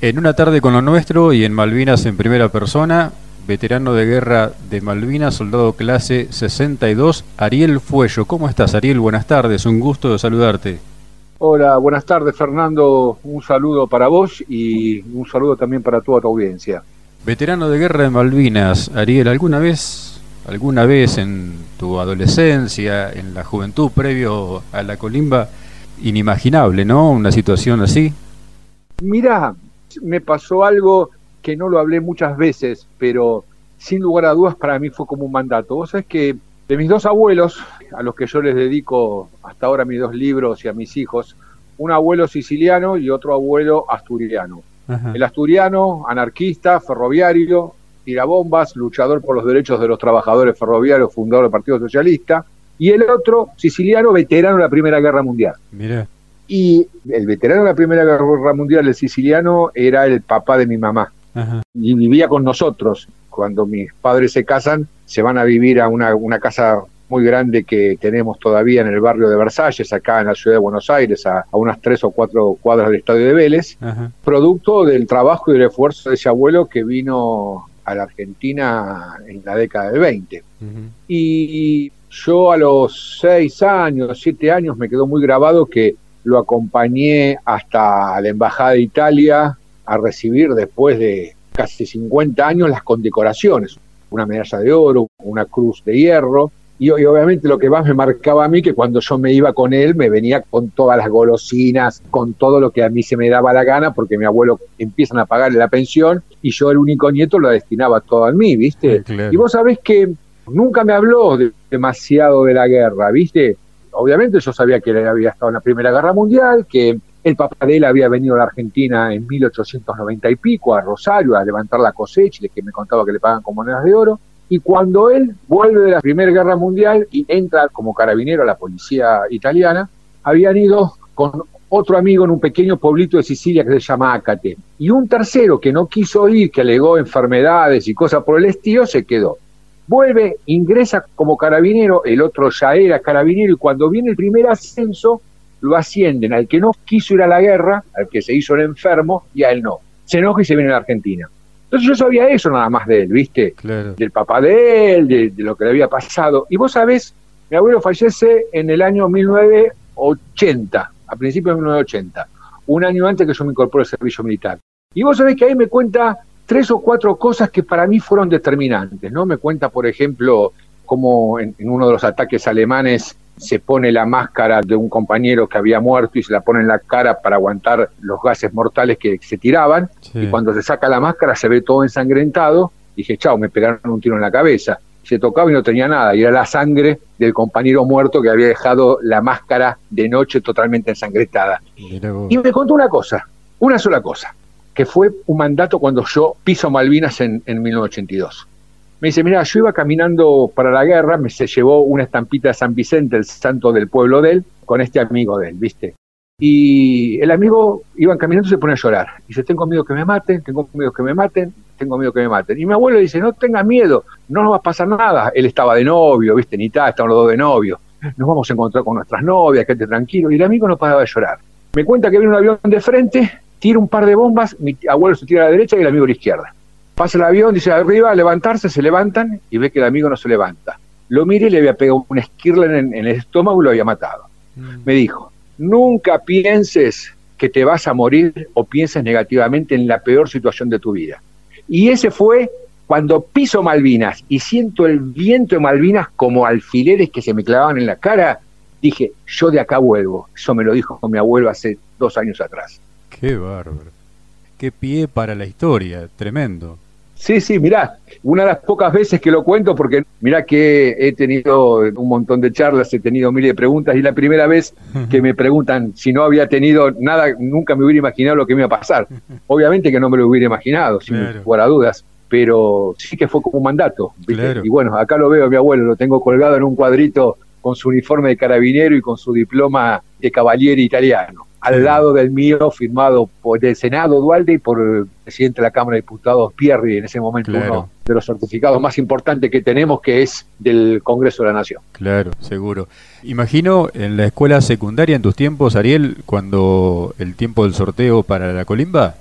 En una tarde con lo nuestro y en Malvinas en primera persona, veterano de guerra de Malvinas, soldado clase 62, Ariel Fuello. ¿Cómo estás, Ariel? Buenas tardes, un gusto de saludarte. Hola, buenas tardes, Fernando. Un saludo para vos y un saludo también para toda tu audiencia. Veterano de guerra de Malvinas, Ariel, ¿alguna vez, alguna vez en tu adolescencia, en la juventud previo a la colimba, inimaginable, ¿no? Una situación así. Mira, me pasó algo que no lo hablé muchas veces, pero sin lugar a dudas para mí fue como un mandato. Vos sabés que de mis dos abuelos, a los que yo les dedico hasta ahora mis dos libros y a mis hijos, un abuelo siciliano y otro abuelo asturiano. El asturiano, anarquista, ferroviario, tirabombas, luchador por los derechos de los trabajadores ferroviarios, fundador del Partido Socialista, y el otro, siciliano, veterano de la Primera Guerra Mundial. Mira. Y el veterano de la Primera Guerra Mundial, el siciliano, era el papá de mi mamá. Y vivía con nosotros. Cuando mis padres se casan, se van a vivir a una, una casa muy grande que tenemos todavía en el barrio de Versalles, acá en la ciudad de Buenos Aires, a, unas tres o cuatro cuadras del estadio de Vélez, producto del trabajo y del esfuerzo de ese abuelo que vino a la Argentina en la década del 20. Y yo a los seis años, siete años, me quedó muy grabado que lo acompañé hasta la Embajada de Italia a recibir después de casi 50 años las condecoraciones, una medalla de oro, una cruz de hierro, y, obviamente lo que más me marcaba a mí, que cuando yo me iba con él, me venía con todas las golosinas, con todo lo que a mí se me daba la gana, porque mi abuelo empiezan a pagarle la pensión y yo, el único nieto, lo destinaba todo a mí, ¿viste? Y vos sabés que nunca me habló demasiado de la guerra, ¿viste? Obviamente yo sabía que él había estado en la Primera Guerra Mundial, que el papá de él había venido a la Argentina en 1890 y pico, a Rosario, a levantar la cosecha, que me contaba que le pagan con monedas de oro. Y cuando él vuelve de la Primera Guerra Mundial y entra como carabinero a la policía italiana, habían ido con otro amigo en un pequeño pueblito de Sicilia que se llama Acate. Y un tercero que no quiso ir, que alegó enfermedades y cosas por el estilo, se quedó. Vuelve, ingresa como carabinero, el otro ya era carabinero, y cuando viene el primer ascenso, lo ascienden al que no quiso ir a la guerra, al que se hizo el enfermo, y a él no. Se enoja y se viene a la Argentina. Entonces yo sabía eso nada más de él, ¿viste? Del papá de él, de, lo que le había pasado. Y vos sabés, mi abuelo fallece en el año 1980, a principios de 1980, un año antes que yo me incorporé al servicio militar. Y vos sabés que ahí me cuenta tres o cuatro cosas que para mí fueron determinantes, ¿no? Me cuenta, por ejemplo, cómo en uno de los ataques alemanes se pone la máscara de un compañero que había muerto y se la pone en la cara para aguantar los gases mortales que se tiraban. Y cuando se saca la máscara se ve todo ensangrentado. Y dije, chao, me pegaron un tiro en la cabeza. Se tocaba y no tenía nada. Y era la sangre del compañero muerto que había dejado la máscara de noche totalmente ensangrentada. Y me contó una cosa, una sola cosa, que fue un mandato cuando yo piso Malvinas en, en 1982 me dice, mira, yo iba caminando para la guerra, me se llevó una estampita de San Vicente, el santo del pueblo de él, con este amigo de él, ¿viste? Y el amigo iba caminando y se pone a llorar. Dice, tengo miedo que me maten, tengo miedo que me maten, tengo miedo que me maten. Y mi abuelo dice, no tenga miedo, no nos va a pasar nada. Él estaba de novio, ¿viste? Ni tal, estaban los dos de novio. Nos vamos a encontrar con nuestras novias, quédate tranquilo. Y el amigo no paraba de llorar. Me cuenta que viene un avión de frente, tira un par de bombas, mi abuelo se tira a la derecha y el amigo a la izquierda. Pasa el avión, dice arriba, levantarse, se levantan y ve que el amigo no se levanta. Lo mire y le había pegado una esquirla en, el estómago y lo había matado. Mm. Me dijo, nunca pienses que te vas a morir o pienses negativamente en la peor situación de tu vida. Y ese fue cuando piso Malvinas y siento el viento de Malvinas como alfileres que se me clavaban en la cara, dije, yo de acá vuelvo. Eso me lo dijo mi abuelo hace dos años atrás. Qué bárbaro. Qué pie para la historia, tremendo. Sí, sí, mirá, una de las pocas veces que lo cuento, porque mirá que he tenido un montón de charlas, he tenido miles de preguntas, y la primera vez que me preguntan si no había tenido nada, nunca me hubiera imaginado lo que me iba a pasar. Obviamente que no me lo hubiera imaginado, sin lugar a dudas, pero sí que fue como un mandato. Y bueno, acá lo veo a mi abuelo, lo tengo colgado en un cuadrito con su uniforme de carabinero y con su diploma de caballero italiano al lado del mío, firmado por el Senado Dualde y por el presidente de la Cámara de Diputados Pierri, en ese momento uno de los certificados más importantes que tenemos, que es del Congreso de la Nación. Claro, seguro. Imagino en la escuela secundaria en tus tiempos, Ariel, cuando el tiempo del sorteo para la colimba,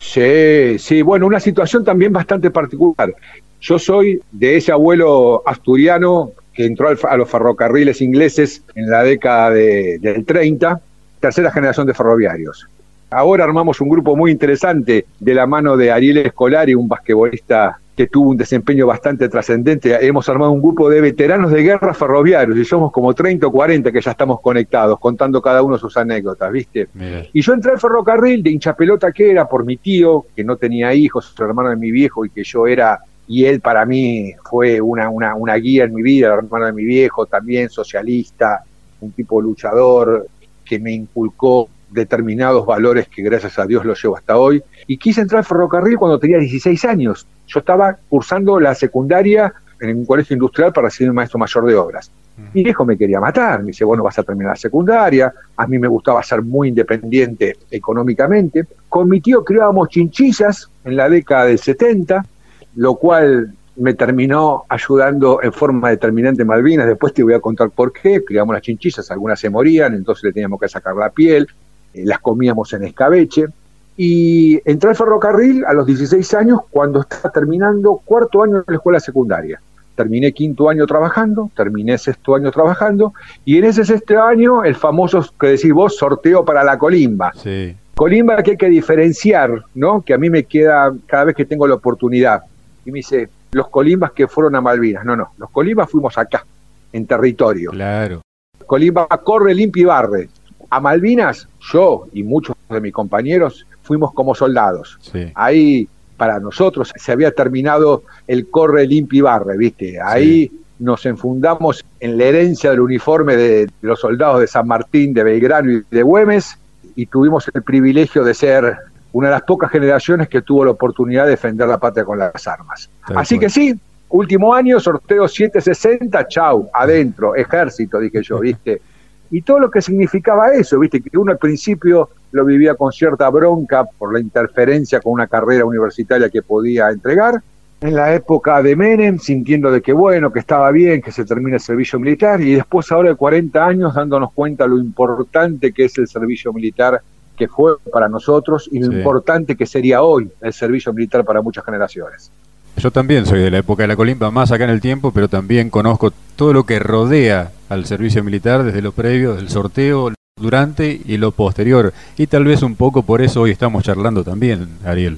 Sí, sí, bueno, una situación también bastante particular. Yo soy de ese abuelo asturiano que entró a los ferrocarriles ingleses en la década del 30, tercera generación de ferroviarios. Ahora armamos un grupo muy interesante de la mano de Ariel Escolari, un basquetbolista que tuvo un desempeño bastante trascendente. Hemos armado un grupo de veteranos de guerra ferroviarios y somos como 30 o 40 que ya estamos conectados, contando cada uno sus anécdotas, ¿viste? Y yo entré al ferrocarril de hincha pelota que era por mi tío, que no tenía hijos, el hermano de mi viejo y que yo era, y él para mí fue una, una, una guía en mi vida, el hermano de mi viejo, también socialista, un tipo luchador que me inculcó determinados valores que gracias a Dios los llevo hasta hoy. Y quise entrar al ferrocarril cuando tenía 16 años. Yo estaba cursando la secundaria en un colegio industrial para ser maestro mayor de obras. Mi viejo me quería matar, me dice, bueno, vas a terminar la secundaria, a mí me gustaba ser muy independiente económicamente. Con mi tío criábamos chinchillas en la década del 70, lo cual me terminó ayudando en forma determinante Malvinas, después te voy a contar por qué, criamos las chinchillas, algunas se morían, entonces le teníamos que sacar la piel, eh, las comíamos en escabeche. Y entré al ferrocarril a los 16 años cuando estaba terminando cuarto año de la escuela secundaria. Terminé quinto año trabajando, terminé sexto año trabajando, y en ese sexto año el famoso que decís vos, sorteo para la colimba. Colimba que hay que diferenciar, ¿no? Que a mí me queda cada vez que tengo la oportunidad. Y me dice, los colimbas que fueron a Malvinas. No, no, los colimbas fuimos acá, en territorio. Claro. Colimba corre, limpia y barre. A Malvinas, yo y muchos de mis compañeros fuimos como soldados. Ahí, para nosotros, se había terminado el corre, limpia y barre, ¿viste? Ahí nos enfundamos en la herencia del uniforme de los soldados de San Martín, de Belgrano y de Güemes, y tuvimos el privilegio de ser una de las pocas generaciones que tuvo la oportunidad de defender la patria con las armas. Así que sí, último año, sorteo 760, chau, adentro, ejército, dije yo, ¿viste? y todo lo que significaba eso, viste, que uno al principio lo vivía con cierta bronca por la interferencia con una carrera universitaria que podía entregar. En la época de Menem, sintiendo de que bueno, que estaba bien, que se termine el servicio militar, y después ahora de 40 años dándonos cuenta lo importante que es el servicio militar que fue para nosotros y lo importante que sería hoy el servicio militar para muchas generaciones. Yo también soy de la época de la colimba, más acá en el tiempo, pero también conozco todo lo que rodea al servicio militar, desde lo previo, del sorteo, durante y lo posterior. Y tal vez un poco por eso hoy estamos charlando también, Ariel.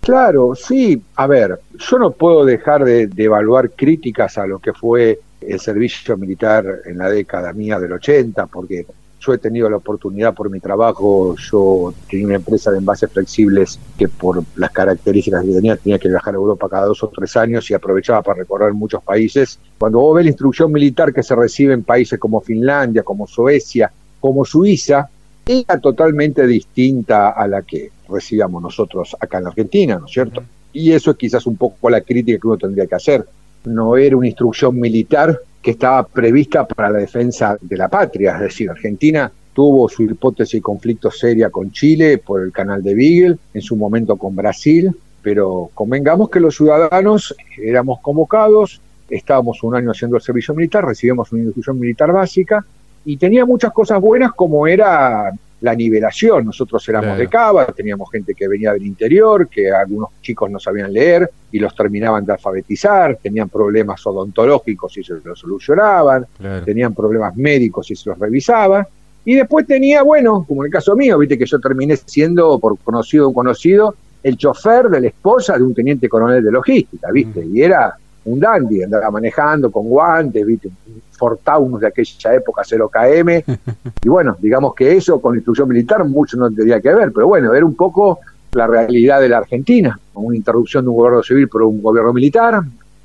Claro, sí. A ver, yo no puedo dejar de, de evaluar críticas a lo que fue el servicio militar en la década mía del 80, porque yo he tenido la oportunidad por mi trabajo, yo tenía una empresa de envases flexibles que por las características que tenía tenía que viajar a Europa cada dos o tres años y aprovechaba para recorrer muchos países. Cuando vos ves la instrucción militar que se recibe en países como Finlandia, como Suecia, como Suiza, era totalmente distinta a la que recibíamos nosotros acá en Argentina, ¿no es cierto? Y eso es quizás un poco la crítica que uno tendría que hacer. No era una instrucción militar que estaba prevista para la defensa de la patria, es decir, Argentina tuvo su hipótesis de conflicto seria con Chile por el canal de Beagle, en su momento con Brasil, pero convengamos que los ciudadanos éramos convocados, estábamos un año haciendo el servicio militar, recibimos una instrucción militar básica y tenía muchas cosas buenas como era la nivelación. Nosotros éramos de Cava, teníamos gente que venía del interior, que algunos chicos no sabían leer y los terminaban de alfabetizar, tenían problemas odontológicos y se los solucionaban, tenían problemas médicos y se los revisaban. Y después tenía, bueno, como en el caso mío, viste que yo terminé siendo, por conocido o conocido, el chofer de la esposa de un teniente coronel de logística, viste, y era un dandy, andaba manejando con guantes, ¿viste? un Fortaunus de aquella época 0KM, y bueno, digamos que eso con instrucción militar mucho no tendría que ver, pero bueno, era un poco la realidad de la Argentina, con una interrupción de un gobierno civil por un gobierno militar,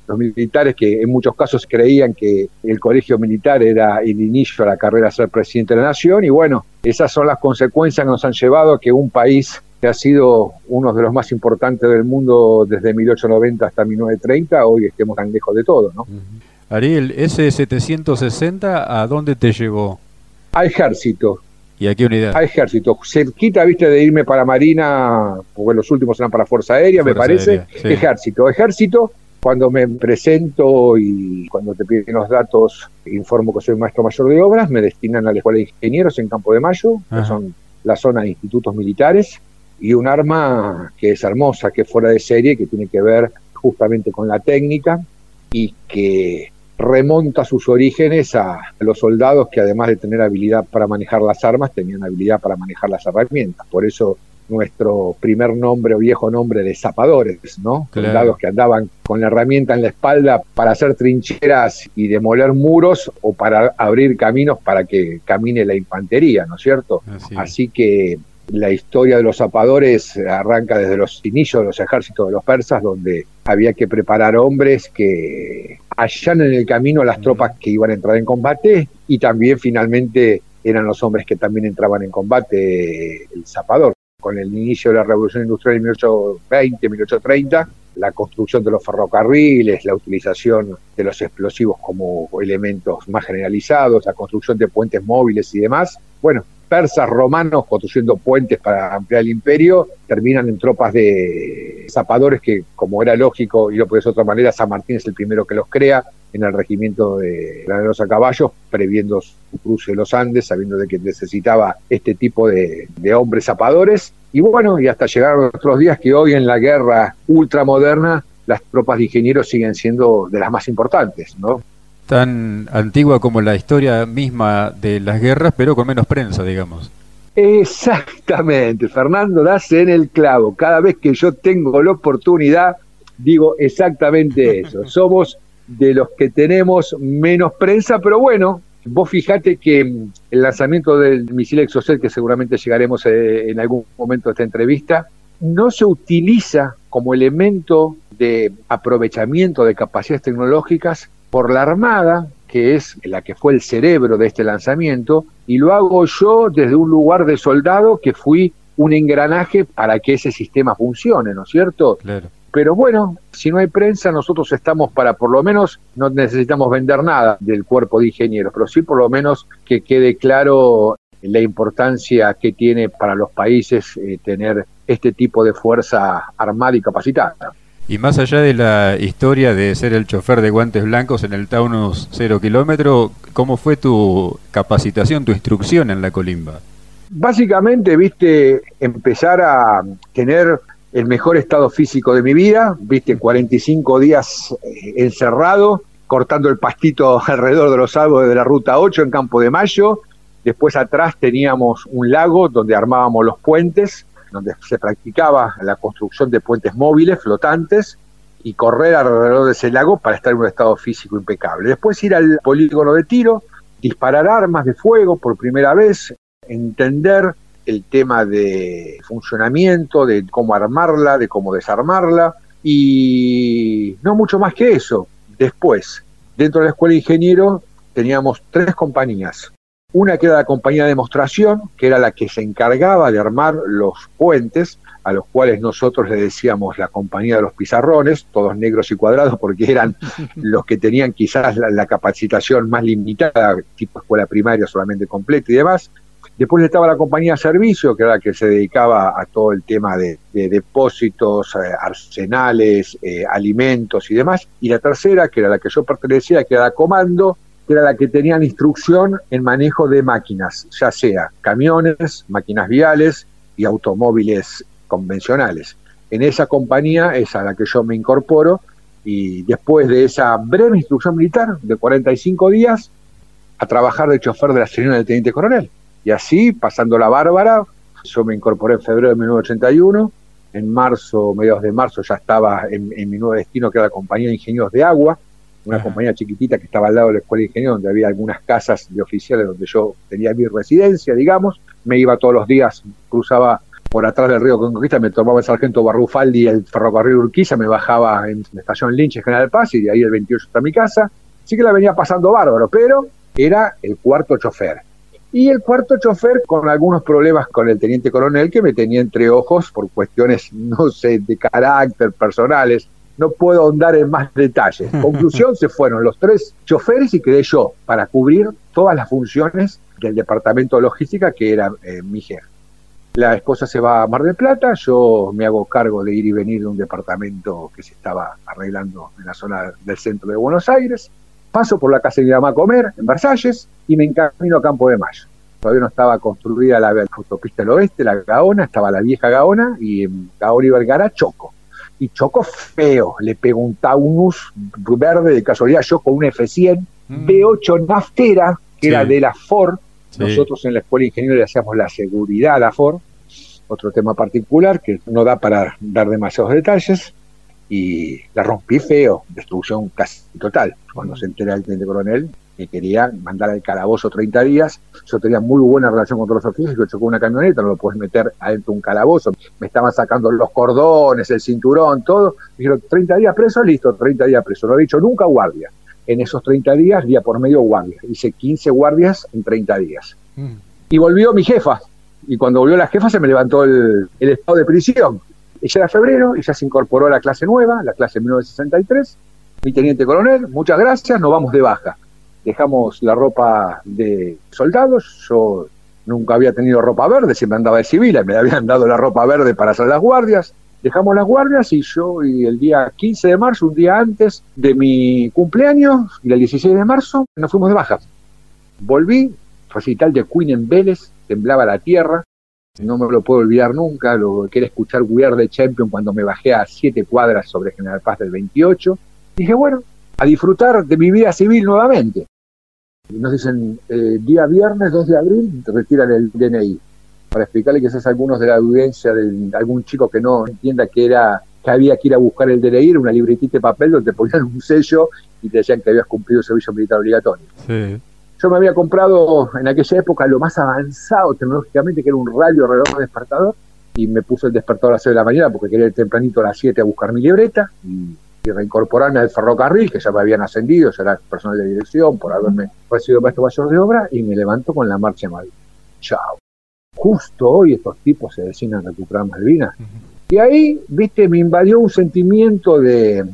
los militares que en muchos casos creían que el colegio militar era el inicio a la carrera a ser presidente de la nación, y bueno, esas son las consecuencias que nos han llevado a que un país que ha sido uno de los más importantes del mundo desde 1890 hasta 1930, hoy estemos tan lejos de todo, ¿no? Ariel, ese 760, ¿a dónde te llevó? A ejército. ¿Y a qué unidad? A ejército. Cerquita, viste, de irme para Marina, porque los últimos eran para Fuerza Aérea, me parece. Ejército. Ejército, cuando me presento y cuando te piden los datos, informo que soy maestro mayor de obras, me destinan a la Escuela de Ingenieros en Campo de Mayo, que son la zona de institutos militares y un arma que es hermosa, que es fuera de serie, que tiene que ver justamente con la técnica y que remonta sus orígenes a los soldados que además de tener habilidad para manejar las armas, tenían habilidad para manejar las herramientas. Por eso nuestro primer nombre o viejo nombre de zapadores, ¿no? Soldados que andaban con la herramienta en la espalda para hacer trincheras y demoler muros o para abrir caminos para que camine la infantería, ¿no es cierto? Así que la historia de los zapadores arranca desde los inicios de los ejércitos de los persas, donde había que preparar hombres que hallan en el camino las tropas que iban a entrar en combate y también finalmente eran los hombres que también entraban en combate el zapador. Con el inicio de la revolución industrial en 1820, 1830, la construcción de los ferrocarriles, la utilización de los explosivos como elementos más generalizados, la construcción de puentes móviles y demás. Bueno, persas, romanos, construyendo puentes para ampliar el imperio, terminan en tropas de zapadores que, como era lógico, y no puede de otra manera, San Martín es el primero que los crea en el regimiento de graneros a caballos, previendo su cruce de los Andes, sabiendo de que necesitaba este tipo de, de hombres zapadores. Y bueno, y hasta llegar a nuestros días que hoy en la guerra ultramoderna las tropas de ingenieros siguen siendo de las más importantes, ¿no? Tan antigua como la historia misma de las guerras, pero con menos prensa, digamos. Exactamente, Fernando, das en el clavo. Cada vez que yo tengo la oportunidad, digo exactamente eso. Somos de los que tenemos menos prensa, pero bueno, vos fijate que el lanzamiento del misil Exocet, que seguramente llegaremos eh, en algún momento de esta entrevista, no se utiliza como elemento de aprovechamiento de capacidades tecnológicas por la Armada, que es la que fue el cerebro de este lanzamiento, y lo hago yo desde un lugar de soldado que fui un engranaje para que ese sistema funcione, ¿no es cierto? Claro. Pero bueno, si no hay prensa, nosotros estamos para, por lo menos, no necesitamos vender nada del cuerpo de ingenieros, pero sí por lo menos que quede claro la importancia que tiene para los países eh, tener este tipo de fuerza armada y capacitada. Y más allá de la historia de ser el chofer de guantes blancos en el Taunus 0 kilómetro, ¿cómo fue tu capacitación, tu instrucción en la colimba? Básicamente, viste, empezar a tener el mejor estado físico de mi vida, viste, 45 días eh, encerrado, cortando el pastito alrededor de los árboles de la Ruta 8 en Campo de Mayo. Después atrás teníamos un lago donde armábamos los puentes donde se practicaba la construcción de puentes móviles, flotantes, y correr alrededor de ese lago para estar en un estado físico impecable. Después ir al polígono de tiro, disparar armas de fuego por primera vez, entender el tema de funcionamiento, de cómo armarla, de cómo desarmarla, y no mucho más que eso. Después, dentro de la escuela de ingeniero, teníamos tres compañías. Una que era la compañía de demostración, que era la que se encargaba de armar los puentes, a los cuales nosotros le decíamos la compañía de los pizarrones, todos negros y cuadrados, porque eran los que tenían quizás la, capacitación más limitada, tipo escuela primaria solamente completa y demás. Después estaba la compañía de servicio, que era la que se dedicaba a todo el tema de, depósitos, eh, arsenales, eh, alimentos y demás. Y la tercera, que era la que yo pertenecía, que era la comando, era la que tenía la instrucción en manejo de máquinas, ya sea camiones, máquinas viales y automóviles convencionales. En esa compañía es a la que yo me incorporo y después de esa breve instrucción militar de 45 días, a trabajar de chofer de la señora del teniente coronel. Y así, pasando la bárbara, yo me incorporé en febrero de 1981, en marzo, mediados de marzo, ya estaba en, en mi nuevo destino, que era la compañía de ingenieros de agua, una compañía chiquitita que estaba al lado de la escuela de ingeniería, donde había algunas casas de oficiales donde yo tenía mi residencia, digamos. Me iba todos los días, cruzaba por atrás del río Conquista, me tomaba el sargento Barrufaldi el ferrocarril Urquiza, me bajaba en la estación Lynch en General Paz y de ahí el 28 hasta mi casa. Sí que la venía pasando bárbaro, pero era el cuarto chofer. Y el cuarto chofer con algunos problemas con el teniente coronel que me tenía entre ojos por cuestiones, no sé, de carácter personales no puedo ahondar en más detalles. Conclusión, se fueron los tres choferes y quedé yo para cubrir todas las funciones del departamento de logística que era eh, mi jefe. La esposa se va a Mar del Plata, yo me hago cargo de ir y venir de un departamento que se estaba arreglando en la zona del centro de Buenos Aires, paso por la casa de mi mamá a comer en Versalles y me encamino a Campo de Mayo. todavía no estaba construida la autopista del oeste, la Gaona, estaba la vieja Gaona y en Gaona y Vergara Choco. Y Choco feo, le pegó un Taunus verde de casualidad, yo con un F100, B8 mm. naftera, que era de la Ford. Nosotros en la escuela de ingenieros le hacíamos la seguridad a la Ford, otro tema particular que no da para dar demasiados detalles y la rompí feo, destrucción casi total. Cuando se entera el teniente coronel, que quería mandar al calabozo 30 días, yo tenía muy buena relación con todos los oficiales, yo chocó una camioneta, no lo puedes meter adentro de un calabozo, me estaban sacando los cordones, el cinturón, todo, dijeron 30 días preso, listo, 30 días preso, no he dicho nunca guardia. En esos 30 días, día por medio guardia, hice 15 guardias en 30 días. Mm. Y volvió mi jefa, y cuando volvió la jefa se me levantó el, el estado de prisión, ella era febrero y ya se incorporó a la clase nueva, la clase 1963. Mi teniente coronel, muchas gracias, nos vamos de baja. Dejamos la ropa de soldados, yo nunca había tenido ropa verde, siempre andaba de civil, me habían dado la ropa verde para hacer las guardias. Dejamos las guardias y yo y el día 15 de marzo, un día antes de mi cumpleaños, y el 16 de marzo, nos fuimos de baja. Volví, recital de Queen en Vélez, temblaba la tierra, no me lo puedo olvidar nunca, lo que era escuchar We Are the Champion cuando me bajé a siete cuadras sobre General Paz del 28. Dije, bueno, a disfrutar de mi vida civil nuevamente. Y nos dicen, eh, día viernes 2 de abril, te retiran el DNI. Para explicarle que quizás algunos de la audiencia, de algún chico que no entienda que era que había que ir a buscar el DNI, era una libretita de papel donde te ponían un sello y te decían que habías cumplido el servicio militar obligatorio. Sí. Yo me había comprado en aquella época lo más avanzado tecnológicamente, que era un radio reloj despertador, y me puse el despertador a las 6 de la mañana porque quería ir tempranito a las 7 a buscar mi libreta y, reincorporarme al ferrocarril, que ya me habían ascendido, ya era personal de dirección por haberme recibido maestro mayor de obra, y me levanto con la marcha Malvinas. Chao. Justo hoy estos tipos se deciden recuperar Malvinas. Y ahí, viste, me invadió un sentimiento de,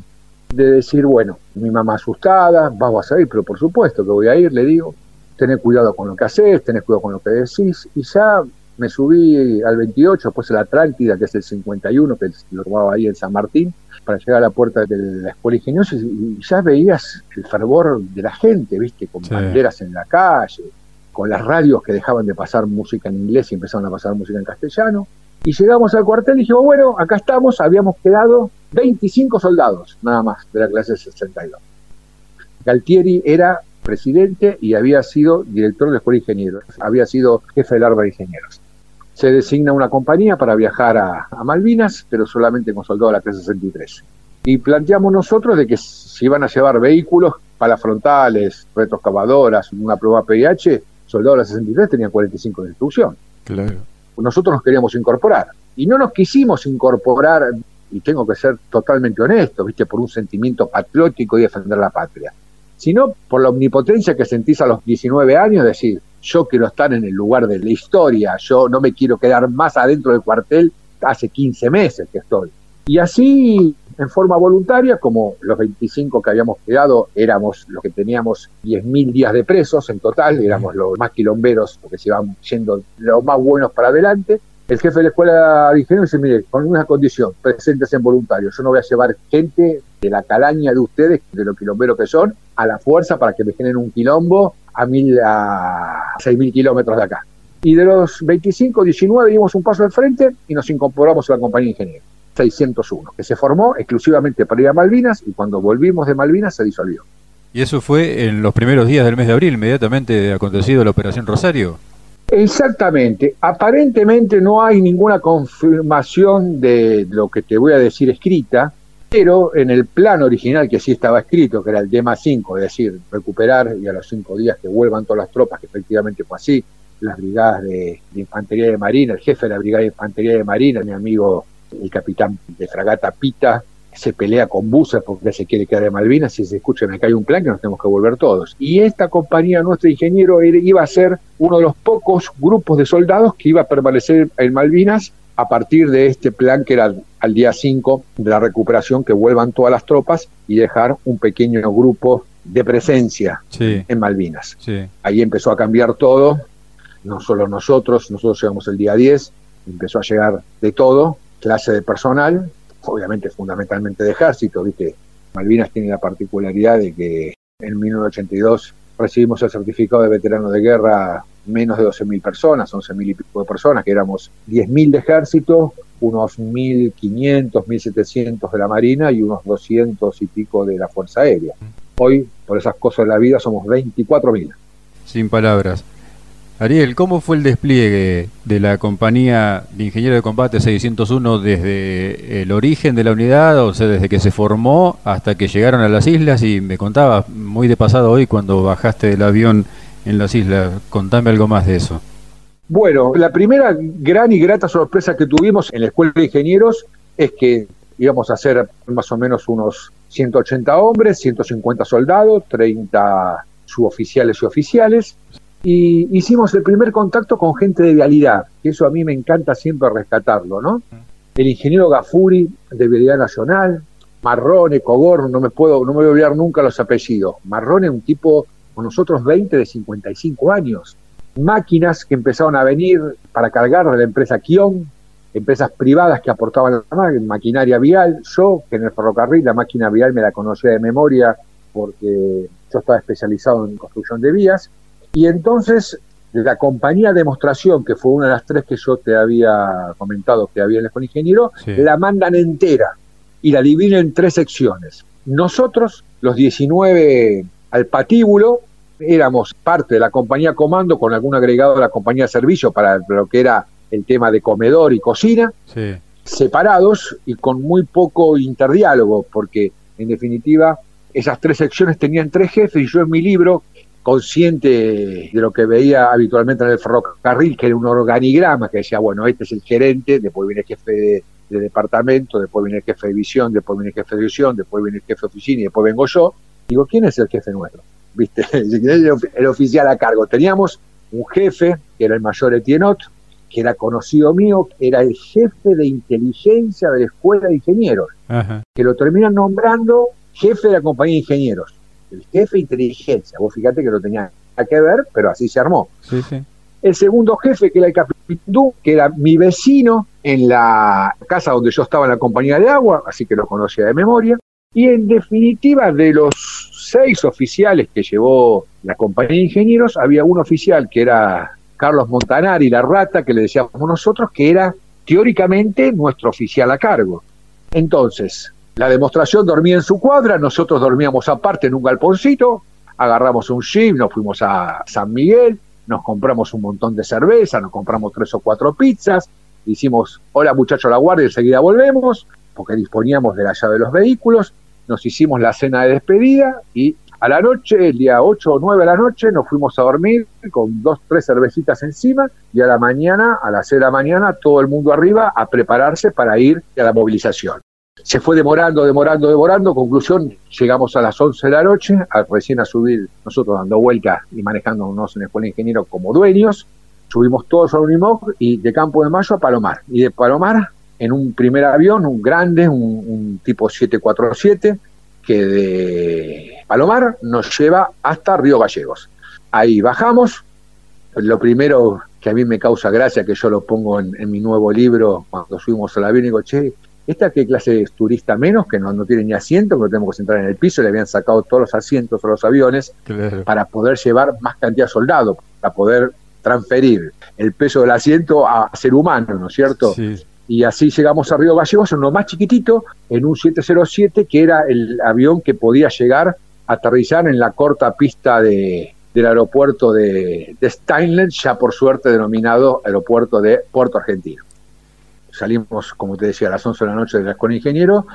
de decir, bueno, mi mamá asustada, vamos a ir, pero por supuesto que voy a ir, le digo, tenés cuidado con lo que haces, tenés cuidado con lo que decís, y ya me subí al 28, después a la Atlántida, que es el 51, que lo tomaba ahí en San Martín, para llegar a la puerta de la escuela ingeniosa, y ya veías el fervor de la gente, viste, con banderas en la calle, con las radios que dejaban de pasar música en inglés y empezaban a pasar música en castellano, y llegamos al cuartel y dijimos, bueno, acá estamos, habíamos quedado 25 soldados nada más de la clase 62. Galtieri era presidente y había sido director de la Escuela de Ingenieros, había sido jefe del árbol de ingenieros. Se designa una compañía para viajar a, Malvinas, pero solamente con soldados de la clase 63. Y planteamos nosotros de que se iban a llevar vehículos, palas frontales, retroexcavadoras, una prueba PIH, soldados de la 63 tenían 45 de instrucción. Claro nosotros nos queríamos incorporar. Y no nos quisimos incorporar, y tengo que ser totalmente honesto, ¿viste? por un sentimiento patriótico y defender la patria, sino por la omnipotencia que sentís a los 19 años, decir, yo quiero estar en el lugar de la historia, yo no me quiero quedar más adentro del cuartel, hace 15 meses que estoy. Y así en forma voluntaria, como los 25 que habíamos quedado éramos los que teníamos 10.000 días de presos en total, éramos los más quilomberos porque se iban yendo los más buenos para adelante. El jefe de la escuela de ingenieros dice, mire, con una condición, presentes en voluntarios, yo no voy a llevar gente de la calaña de ustedes, de los quilomberos que son, a la fuerza para que me generen un quilombo a, mil, a 6.000 kilómetros de acá. Y de los 25, 19 dimos un paso al frente y nos incorporamos a la compañía de ingenieros. 601, que se formó exclusivamente para ir a Malvinas y cuando volvimos de Malvinas se disolvió. ¿Y eso fue en los primeros días del mes de abril, inmediatamente acontecido la Operación Rosario? Exactamente. Aparentemente no hay ninguna confirmación de lo que te voy a decir escrita, pero en el plan original que sí estaba escrito, que era el DEMA 5, es decir, recuperar y a los cinco días que vuelvan todas las tropas, que efectivamente fue así, las brigadas de, Infantería de Marina, el jefe de la Brigada de Infantería de Marina, mi amigo el capitán de fragata Pita se pelea con Busa porque se quiere quedar de Malvinas y se escucha, me cae un plan que nos tenemos que volver todos. Y esta compañía, nuestro ingeniero, iba a ser uno de los pocos grupos de soldados que iba a permanecer en Malvinas a partir de este plan que era al día 5 de la recuperación, que vuelvan todas las tropas y dejar un pequeño grupo de presencia en Malvinas. Ahí empezó a cambiar todo, no solo nosotros, nosotros llegamos el día 10, empezó a llegar de todo, clase de personal, obviamente fundamentalmente de ejército, viste, Malvinas tiene la particularidad de que en 1982 recibimos el certificado de veterano de guerra menos de 12.000 personas, 11.000 y pico de personas, que éramos 10.000 de ejército, unos 1.500, 1.700 de la Marina y unos 200 y pico de la Fuerza Aérea. Hoy, por esas cosas de la vida, somos 24.000. Sin palabras. Ariel, ¿cómo fue el despliegue de la compañía de ingenieros de combate 601 desde el origen de la unidad, o sea, desde que se formó hasta que llegaron a las islas? Y me contaba muy de pasado hoy cuando bajaste del avión en las islas. Contame algo más de eso. Bueno, la primera gran y grata sorpresa que tuvimos en la Escuela de Ingenieros es que íbamos a ser más o menos unos 180 hombres, 150 soldados, 30 suboficiales y oficiales y hicimos el primer contacto con gente de vialidad, que eso a mí me encanta siempre rescatarlo, ¿no? El ingeniero Gafuri de Vialidad Nacional, Marrone, Cogor, no me puedo, no me voy a olvidar nunca los apellidos. Marrone, un tipo con nosotros 20 de 55 años. Máquinas que empezaron a venir para cargar de la empresa Kion, empresas privadas que aportaban la maquinaria vial. Yo, que en el ferrocarril la máquina vial me la conocía de memoria porque yo estaba especializado en construcción de vías y entonces la compañía de demostración, que fue una de las tres que yo te había comentado que había en el ingeniero, la mandan entera y la dividen en tres secciones. Nosotros, los 19 al patíbulo, éramos parte de la compañía comando con algún agregado de la compañía de servicio para lo que era el tema de comedor y cocina, separados y con muy poco interdiálogo, porque en definitiva esas tres secciones tenían tres jefes y yo en mi libro consciente de lo que veía habitualmente en el ferrocarril, que era un organigrama que decía, bueno, este es el gerente, después viene el jefe de, departamento, después viene el jefe de visión, después viene el jefe de visión, después viene el jefe de oficina y después vengo yo. Digo, ¿quién es el jefe nuestro? ¿Viste? El oficial a cargo. Teníamos un jefe, que era el mayor Etienot, que era conocido mío, era el jefe de inteligencia de la Escuela de Ingenieros, que lo terminan nombrando jefe de la compañía de ingenieros el jefe de inteligencia. Vos fíjate que no tenía nada que ver, pero así se armó. El segundo jefe, que era el capitán, que era mi vecino en la casa donde yo estaba en la compañía de agua, así que lo conocía de memoria. Y en definitiva, de los seis oficiales que llevó la compañía de ingenieros, había un oficial que era Carlos Montanari, la rata, que le decíamos nosotros, que era teóricamente nuestro oficial a cargo. Entonces, la demostración dormía en su cuadra, nosotros dormíamos aparte en un galponcito, agarramos un jeep, nos fuimos a San Miguel, nos compramos un montón de cerveza, nos compramos tres o cuatro pizzas, hicimos, hola muchachos la guardia, enseguida volvemos, porque disponíamos de la llave de los vehículos, nos hicimos la cena de despedida y a la noche, el día 8 o 9 de la noche, nos fuimos a dormir con dos, tres cervecitas encima y a la mañana, a las 6 de la mañana, todo el mundo arriba a prepararse para ir a la movilización. Se fue demorando, demorando, demorando. Conclusión, llegamos a las 11 de la noche, recién a subir, nosotros dando vueltas y manejándonos en la escuela de ingenieros como dueños. Subimos todos a Unimog y de Campo de Mayo a Palomar. Y de Palomar, en un primer avión, un grande, un, tipo 747, que de Palomar nos lleva hasta Río Gallegos. Ahí bajamos. Lo primero que a mí me causa gracia, que yo lo pongo en, en mi nuevo libro, cuando subimos al avión, y digo, che, ¿Esta qué clase es turista menos? Que no, no tiene ni asiento, que tenemos que sentar en el piso, le habían sacado todos los asientos a los aviones para poder llevar más cantidad de soldados, para poder transferir el peso del asiento a ser humano, ¿no es cierto? Y así llegamos a Río Gallegos, uno más chiquitito, en un 707, que era el avión que podía llegar a aterrizar en la corta pista de, del aeropuerto de, de Steinland, ya por suerte denominado aeropuerto de Puerto Argentino. Salimos, como te decía, a las 11 de la noche de la escuela de ingeniero,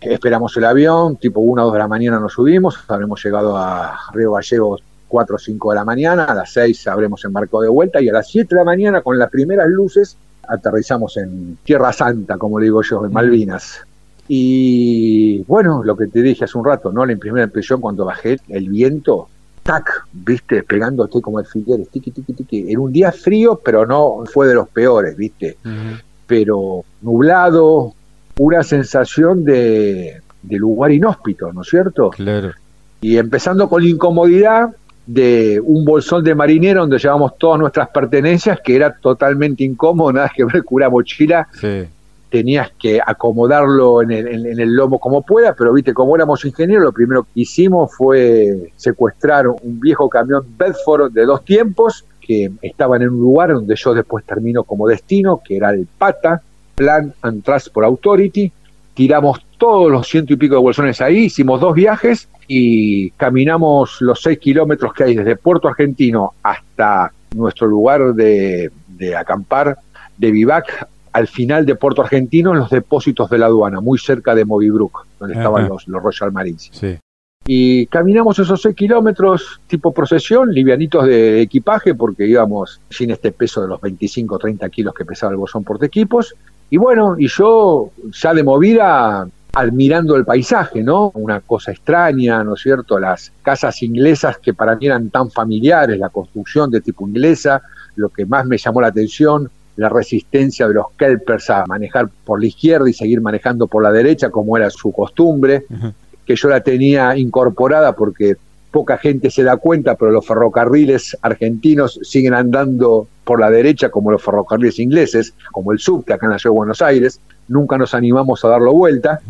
esperamos el avión, tipo 1 o 2 de la mañana nos subimos, habremos llegado a Río Gallegos 4 o 5 de la mañana, a las 6 habremos embarcado de vuelta y a las 7 de la mañana con las primeras luces aterrizamos en Tierra Santa, como digo yo, en Malvinas. Y bueno, lo que te dije hace un rato, ¿no? La primera impresión cuando bajé, el viento, tac, viste, pegándote como el alfileres, tiqui, tiqui, tiqui. Era un día frío, pero no fue de los peores, viste pero nublado, una sensación de, lugar inhóspito, ¿no es cierto? Claro. Y empezando con la incomodidad de un bolsón de marinero donde llevamos todas nuestras pertenencias, que era totalmente incómodo, nada que ver con una mochila. Tenías que acomodarlo en el, en el, lomo como pueda, pero viste, como éramos ingenieros, lo primero que hicimos fue secuestrar un viejo camión Bedford de dos tiempos, que estaban en un lugar donde yo después termino como destino, que era el PATA, Plan and Transport Authority. Tiramos todos los ciento y pico de bolsones ahí, hicimos dos viajes y caminamos los seis kilómetros que hay desde Puerto Argentino hasta nuestro lugar de, acampar de Vivac al final de Puerto Argentino en los depósitos de la aduana, muy cerca de Movibrook, donde estaban los, los Royal Marines. Y caminamos esos seis kilómetros tipo procesión, livianitos de equipaje, porque íbamos sin este peso de los 25 o 30 kilos que pesaba el bolsón por equipos. Y bueno, y yo ya de movida admirando el paisaje, ¿no? Una cosa extraña, ¿no es cierto? Las casas inglesas que para mí eran tan familiares, la construcción de tipo inglesa, lo que más me llamó la atención, la resistencia de los kelpers a manejar por la izquierda y seguir manejando por la derecha, como era su costumbre, que yo la tenía incorporada porque poca gente se da cuenta, pero los ferrocarriles argentinos siguen andando por la derecha como los ferrocarriles ingleses, como el subte acá en la ciudad de Buenos Aires, nunca nos animamos a darlo vuelta.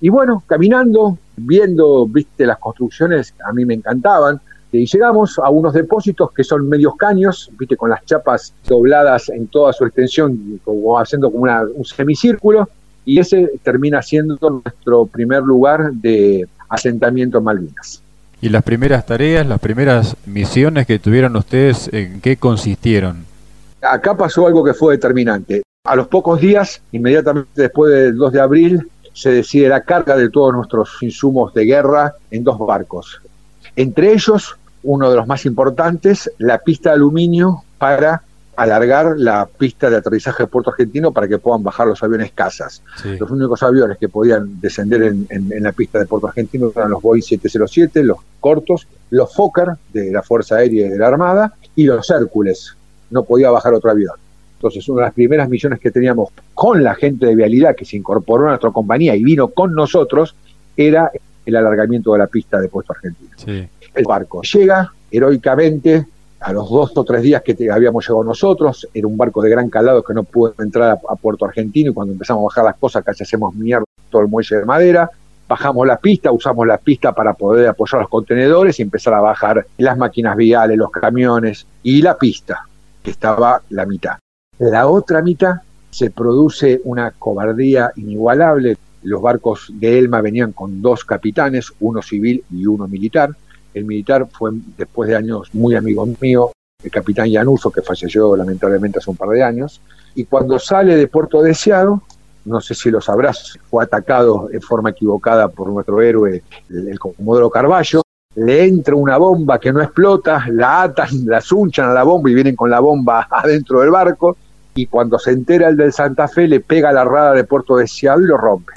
Y bueno, caminando, viendo, viste, las construcciones, a mí me encantaban, y llegamos a unos depósitos que son medios caños, viste, con las chapas dobladas en toda su extensión, como haciendo como un semicírculo, y ese termina siendo nuestro primer lugar de asentamiento en Malvinas. ¿Y las primeras tareas, las primeras misiones que tuvieron ustedes, en qué consistieron? Acá pasó algo que fue determinante. A los pocos días, inmediatamente después del 2 de abril, se decide la carga de todos nuestros insumos de guerra en dos barcos. Entre ellos, uno de los más importantes, la pista de aluminio para alargar la pista de aterrizaje de Puerto Argentino para que puedan bajar los aviones casas. Los únicos aviones que podían descender en, la pista de Puerto Argentino eran los Boeing 707, los cortos, los Fokker de la Fuerza Aérea y de la Armada y los Hércules. No podía bajar otro avión. Entonces, una de las primeras misiones que teníamos con la gente de Vialidad que se incorporó a nuestra compañía y vino con nosotros era el alargamiento de la pista de Puerto Argentino. El barco llega heroicamente a los dos o tres días que habíamos llegado nosotros, era un barco de gran calado que no pudo entrar a, Puerto Argentino y cuando empezamos a bajar las cosas casi hacemos mierda todo el muelle de madera, bajamos la pista, usamos la pista para poder apoyar los contenedores y empezar a bajar las máquinas viales, los camiones y la pista, que estaba la mitad. La otra mitad se produce una cobardía inigualable. Los barcos de Elma venían con dos capitanes, uno civil y uno militar el militar fue después de años muy amigo mío, el capitán Llanuso, que falleció lamentablemente hace un par de años, y cuando sale de Puerto Deseado, no sé si lo sabrás, fue atacado en forma equivocada por nuestro héroe, el, Comodoro Carballo, le entra una bomba que no explota, la atan, la sunchan a la bomba y vienen con la bomba adentro del barco, y cuando se entera el del Santa Fe le pega la rada de Puerto Deseado y lo rompe.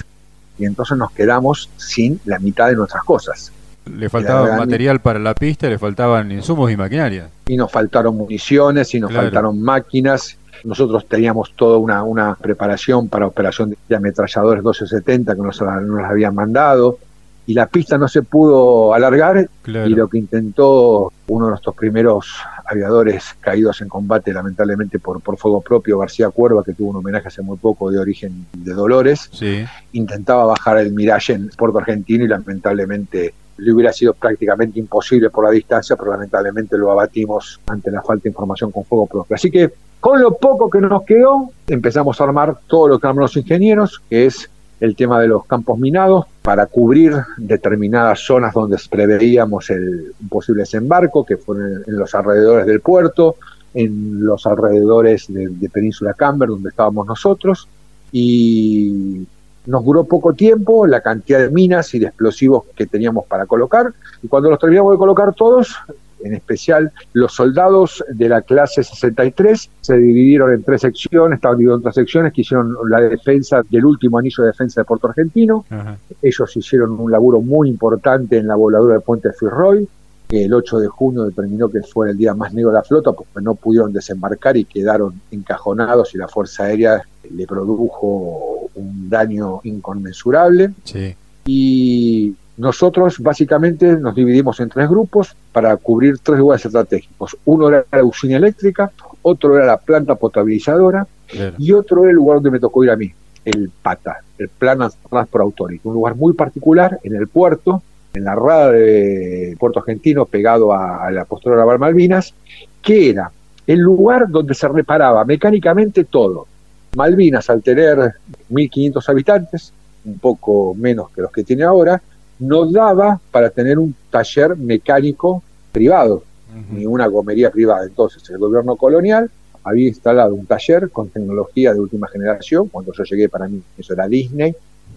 Y entonces nos quedamos sin la mitad de nuestras cosas. Le faltaba material para la pista, le faltaban insumos y maquinaria. Y nos faltaron municiones, y nos faltaron máquinas. Nosotros teníamos toda una, una preparación para operación de ametralladores 1270 que nos, nos las habían mandado. Y la pista no se pudo alargar y lo que intentó uno de nuestros primeros aviadores caídos en combate, lamentablemente por, por fuego propio, García Cuerva, que tuvo un homenaje hace muy poco de origen de Dolores, intentaba bajar el Mirage en Puerto Argentino y lamentablemente le hubiera sido prácticamente imposible por la distancia, pero lamentablemente lo abatimos ante la falta de información con fuego propio. Así que con lo poco que nos quedó, empezamos a armar todo lo que arman los ingenieros, que es el tema de los campos minados, para cubrir determinadas zonas donde preveíamos el posible desembarco, que fueron en los alrededores del puerto, en los alrededores de, de Península Camber, donde estábamos nosotros, y nos duró poco tiempo la cantidad de minas y de explosivos que teníamos para colocar y cuando los terminamos de colocar todos, en especial los soldados de la clase 63 se dividieron en tres secciones, estaban divididos en tres secciones que hicieron la defensa del último anillo de defensa de Puerto Argentino. Ellos hicieron un laburo muy importante en la voladura del puente Firroy, que el 8 de junio determinó que fue el día más negro de la flota porque no pudieron desembarcar y quedaron encajonados y la Fuerza Aérea le produjo un daño inconmensurable. Y nosotros básicamente nos dividimos en tres grupos para cubrir tres lugares estratégicos. Uno era la usina eléctrica, otro era la planta potabilizadora y otro era el lugar donde me tocó ir a mí, el PATA, el Plan Transport Authority, un lugar muy particular en el puerto, en la rada de Puerto Argentino, pegado a, la postura Naval Malvinas, que era el lugar donde se reparaba mecánicamente todo. Malvinas, al tener 1.500 habitantes, un poco menos que los que tiene ahora, no daba para tener un taller mecánico privado, ni una gomería privada. Entonces, el gobierno colonial había instalado un taller con tecnología de última generación. Cuando yo llegué, para mí, eso era Disney,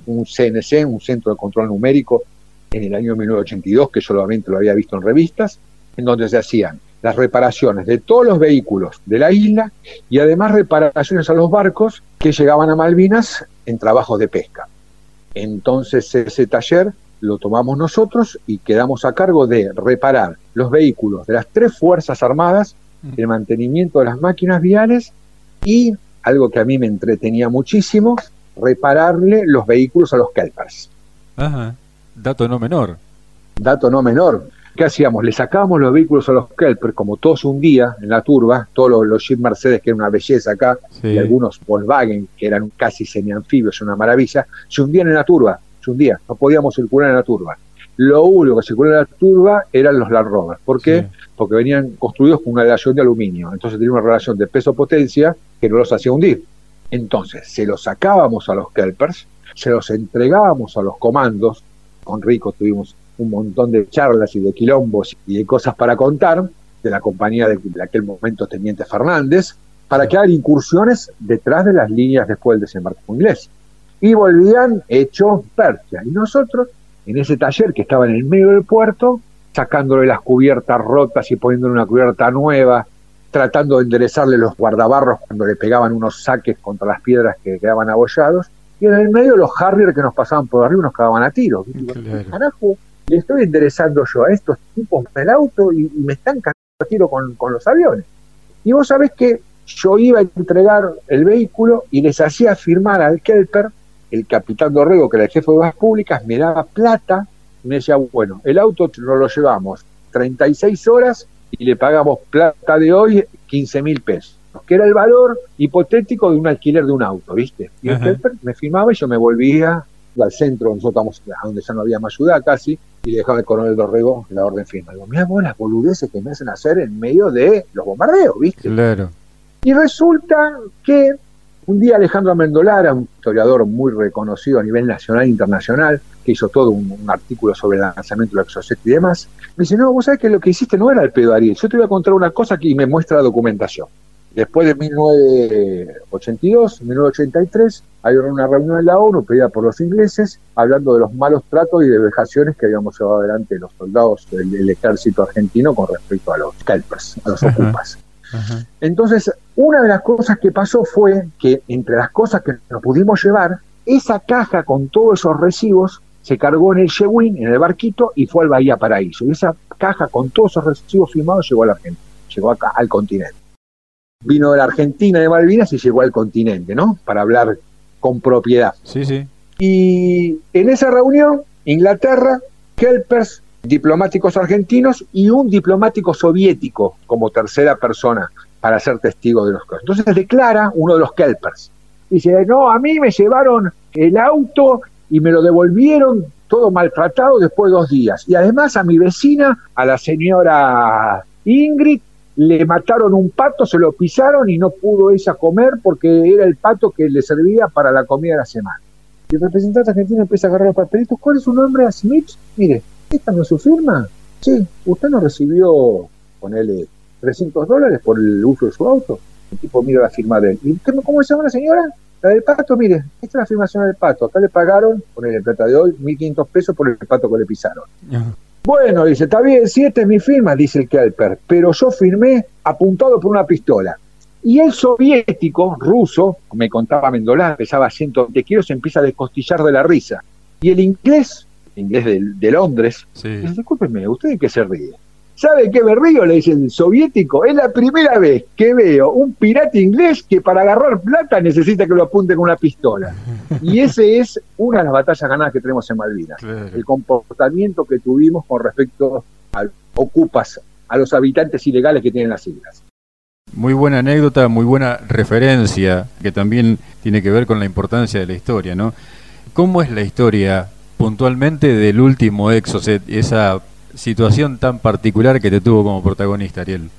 un CNC, un centro de control numérico, en el año 1982, que solamente lo había visto en revistas, en donde se hacían las reparaciones de todos los vehículos de la isla y además reparaciones a los barcos que llegaban a Malvinas en trabajos de pesca. Entonces ese taller lo tomamos nosotros y quedamos a cargo de reparar los vehículos de las tres Fuerzas Armadas, el mantenimiento de las máquinas viales y, algo que a mí me entretenía muchísimo, repararle los vehículos a los Kelpers. Ajá, dato no menor. Dato no menor. ¿Qué hacíamos? Le sacábamos los vehículos a los Kelpers, como todos un día en la turba, todos los, los Jeep Mercedes, que era una belleza acá, y algunos Volkswagen, que eran casi semi-anfibios, una maravilla, se hundían en la turba, se hundían, no podíamos circular en la turba. Lo único que circulaba en la turba eran los Land Rover. ¿Por qué? Porque venían construidos con una relación de aluminio, entonces tenía una relación de peso-potencia que no los hacía hundir. Entonces, se los sacábamos a los Kelpers, se los entregábamos a los comandos, con Rico tuvimos un montón de charlas y de quilombos y de cosas para contar, de la compañía de, aquel momento Teniente Fernández, para que hagan incursiones detrás de las líneas después del desembarco inglés. Y volvían hechos percha. Y nosotros, en ese taller que estaba en el medio del puerto, sacándole las cubiertas rotas y poniéndole una cubierta nueva, tratando de enderezarle los guardabarros cuando le pegaban unos saques contra las piedras que quedaban abollados, y en el medio los Harrier que nos pasaban por arriba nos cagaban a tiros. Carajo, le estoy enderezando yo a estos tipos el auto y, me están cagando a tiro con, los aviones. Y vos sabés que yo iba a entregar el vehículo y les hacía firmar al Kelper, el capitán Dorrego, que era el jefe de obras públicas, me daba plata y me decía, bueno, el auto nos lo llevamos 36 horas y le pagamos plata de hoy 15 mil pesos, que era el valor hipotético de un alquiler de un auto, ¿viste? Y el Kelper me firmaba y yo me volvía al centro, nosotros estamos a donde ya no había más ciudad casi, y le dejaba el coronel Dorrego la orden firma. Digo, mira vos las boludeces que me hacen hacer en medio de los bombardeos, ¿viste? Claro. Y resulta que un día Alejandro Mendolara, un historiador muy reconocido a nivel nacional e internacional, que hizo todo un, artículo sobre el lanzamiento del Exocet y demás, me dice, no, vos sabés que lo que hiciste no era el pedo Ariel, yo te voy a contar una cosa que me muestra la documentación. Después de 1982, 1983, hay una reunión en la ONU pedida por los ingleses hablando de los malos tratos y de vejaciones que habíamos llevado adelante los soldados del, ejército argentino con respecto a los scalpers, a los ocupas. Entonces, una de las cosas que pasó fue que entre las cosas que nos pudimos llevar, esa caja con todos esos recibos se cargó en el Shewin, en el barquito, y fue al Bahía Paraíso. Y esa caja con todos esos recibos firmados llegó a la Argentina, llegó acá al continente vino de la Argentina de Malvinas y llegó al continente, ¿no? Para hablar con propiedad. Sí, sí. Y en esa reunión, Inglaterra, Kelpers, diplomáticos argentinos y un diplomático soviético como tercera persona para ser testigo de los casos. Entonces declara uno de los Kelpers. Dice, no, a mí me llevaron el auto y me lo devolvieron todo maltratado después de dos días. Y además a mi vecina, a la señora Ingrid, le mataron un pato, se lo pisaron y no pudo ella comer porque era el pato que le servía para la comida de la semana. Y el representante argentino empieza a agarrar los papelitos. ¿Cuál es su nombre? Smith. Mire, ¿esta no es su firma? Sí, usted no recibió, ponele, 300 dólares por el uso de su auto. El tipo mira la firma de él. ¿Y usted, cómo se llama la señora? La del pato, mire, esta es la afirmación del pato. Acá le pagaron, ponele plata de hoy, 1.500 pesos por el pato que le pisaron. Bueno, dice, está bien, siete es mi firma, dice el Kelper, pero yo firmé apuntado por una pistola. Y el soviético, ruso, me contaba Mendolá, pesaba 120 kilos, se empieza a descostillar de la risa. Y el inglés, inglés de, Londres, dice, discúlpeme, ¿usted de qué se ríe? ¿Sabe qué me río? Le dice el soviético. Es la primera vez que veo un pirata inglés que para agarrar plata necesita que lo apunte con una pistola. Y ese es una de las batallas ganadas que tenemos en Malvinas. El comportamiento que tuvimos con respecto a ocupas, a los habitantes ilegales que tienen las islas. Muy buena anécdota, muy buena referencia, que también tiene que ver con la importancia de la historia, ¿no? ¿Cómo es la historia puntualmente del último Exocet, esa situación tan particular que te tuvo como protagonista, Ariel?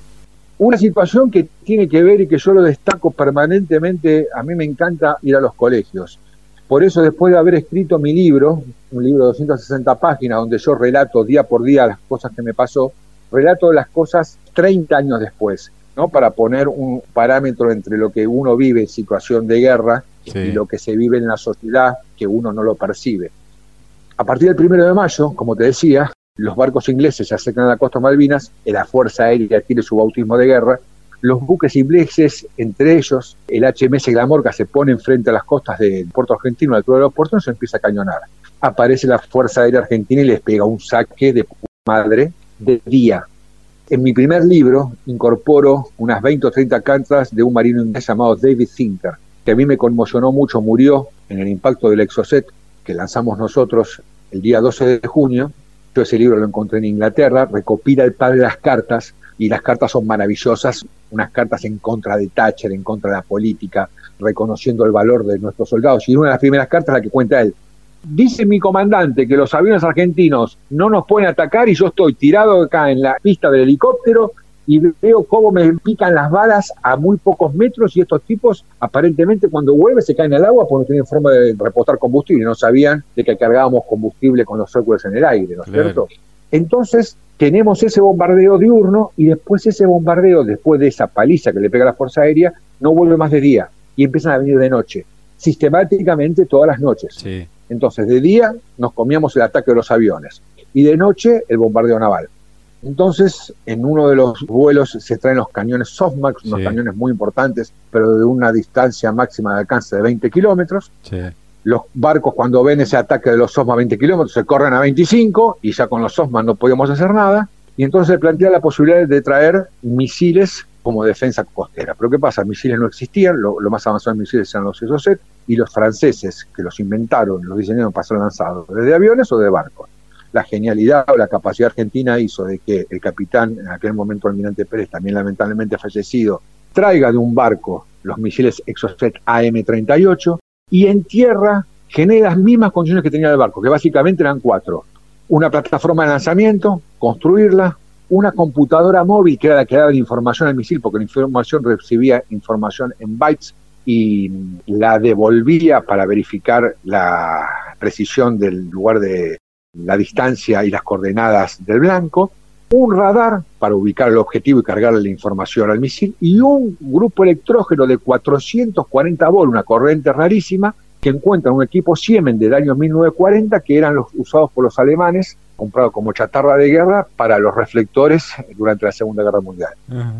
Una situación que tiene que ver y que yo lo destaco permanentemente, a mí me encanta ir a los colegios. Por eso después de haber escrito mi libro, un libro de 260 páginas, donde yo relato día por día las cosas que me pasó, relato las cosas 30 años después, ¿no? Para poner un parámetro entre lo que uno vive en situación de guerra y lo que se vive en la sociedad que uno no lo percibe. A partir del primero de mayo, como te decía, los barcos ingleses se acercan a la costa Malvinas, la Fuerza Aérea tiene su bautismo de guerra, los buques ingleses, entre ellos el HMS Glamorca, se ponen frente a las costas del puerto argentino, al altura de los puertos, y se empieza a cañonar. Aparece la Fuerza Aérea Argentina y les pega un saque de madre de día. En mi primer libro incorporo unas 20 o 30 cartas de un marino inglés llamado David Thinker, que a mí me conmocionó mucho, murió en el impacto del Exocet que lanzamos nosotros el día 12 de junio, yo ese libro lo encontré en Inglaterra, recopila el padre las cartas y las cartas son maravillosas, unas cartas en contra de Thatcher, en contra de la política, reconociendo el valor de nuestros soldados. Y una de las primeras cartas la que cuenta él. Dice mi comandante que los aviones argentinos no nos pueden atacar y yo estoy tirado acá en la pista del helicóptero y veo cómo me pican las balas a muy pocos metros y estos tipos aparentemente cuando vuelven se caen al agua porque no tienen forma de repostar combustible, no sabían de que cargábamos combustible con los Hércules en el aire, ¿no es cierto? Entonces tenemos ese bombardeo diurno y después ese bombardeo, después de esa paliza que le pega la Fuerza Aérea, no vuelve más de día y empiezan a venir de noche, sistemáticamente todas las noches. Entonces de día nos comíamos el ataque de los aviones y de noche el bombardeo naval. Entonces, en uno de los vuelos se traen los cañones Softmax, unos cañones muy importantes, pero de una distancia máxima de alcance de 20 kilómetros. Los barcos, cuando ven ese ataque de los Softmax a 20 kilómetros, se corren a 25 y ya con los Softmax no podíamos hacer nada. Y entonces se plantea la posibilidad de traer misiles como defensa costera. Pero ¿qué pasa? Misiles no existían, lo, más avanzado en misiles eran los Exocet, y los franceses que los inventaron, los diseñaron para ser lanzados desde aviones o de barcos la genialidad o la capacidad argentina hizo de que el capitán, en aquel momento almirante Pérez, también lamentablemente fallecido, traiga de un barco los misiles Exocet AM-38 y en tierra genere las mismas condiciones que tenía el barco, que básicamente eran cuatro. Una plataforma de lanzamiento, construirla, una computadora móvil que era la que daba información al misil, porque la información recibía información en bytes y la devolvía para verificar la precisión del lugar de la distancia y las coordenadas del blanco, un radar para ubicar el objetivo y cargarle la información al misil, y un grupo electrógeno de 440 volt, una corriente rarísima, que encuentran un equipo Siemens del año 1940 que eran los usados por los alemanes, comprados como chatarra de guerra para los reflectores durante la Segunda Guerra Mundial.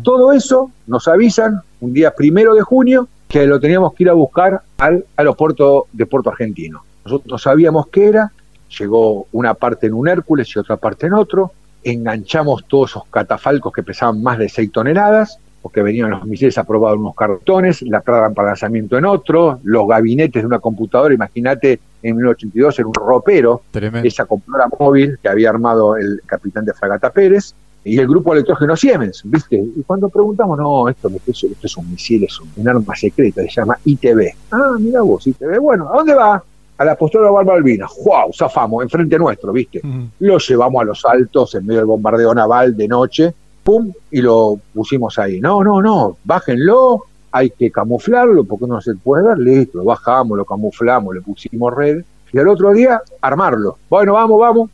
Todo eso nos avisan un día primero de junio que lo teníamos que ir a buscar al aeropuerto de Puerto Argentino. Nosotros no sabíamos qué era, llegó una parte en un Hércules y otra parte en otro, enganchamos todos esos catafalcos que pesaban más de 6 toneladas, porque venían los misiles aprobados en unos cartones, la traban para lanzamiento en otro, los gabinetes de una computadora, imagínate en 1982 era un ropero, esa computadora móvil que había armado el capitán de Fragata Pérez, y el grupo electrógeno Siemens, ¿viste? Y cuando preguntamos, no, esto, esto, es un misil, es un arma secreta, se llama ITB. Ah, mira vos, ITB, bueno, ¿a dónde va? A la postura de Malvinas. ¡Wow! Zafamos, enfrente nuestro, ¿viste? Lo llevamos a los altos en medio del bombardeo naval de noche, ¡pum! Y lo pusimos ahí. No, no, no, bájenlo, hay que camuflarlo porque no se puede ver, listo, lo bajamos, lo camuflamos, le pusimos red. Y al otro día, armarlo. Bueno, vamos, vamos.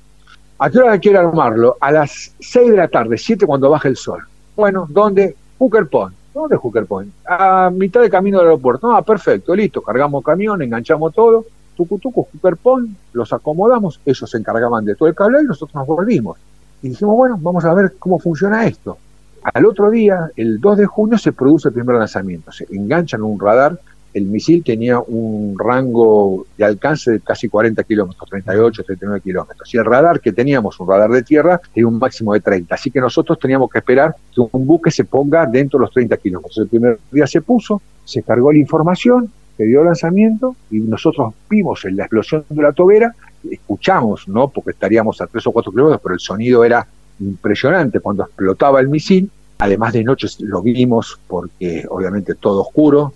¿A qué hora quiere armarlo? A las 6 de la tarde, 7 cuando baje el sol. Bueno, ¿dónde? Hooker Point. ¿Dónde es Hooker Point? A mitad de camino del aeropuerto. Ah, perfecto, listo. Cargamos camión, enganchamos todo tucutucos, Superpon, los acomodamos, ellos se encargaban de todo el cable y nosotros nos volvimos. Y dijimos, bueno, vamos a ver cómo funciona esto. Al otro día, el 2 de junio, se produce el primer lanzamiento. Se enganchan un radar. El misil tenía un rango de alcance de casi 40 kilómetros, 38, 39 kilómetros. Y el radar que teníamos, un radar de tierra, tenía un máximo de 30. Así que nosotros teníamos que esperar que un buque se ponga dentro de los 30 kilómetros. El primer día se puso, se cargó la información, que dio lanzamiento y nosotros vimos en la explosión de la tobera, escuchamos, ¿no? Porque estaríamos a tres o cuatro kilómetros, pero el sonido era impresionante cuando explotaba el misil. Además de noche lo vimos porque obviamente todo oscuro.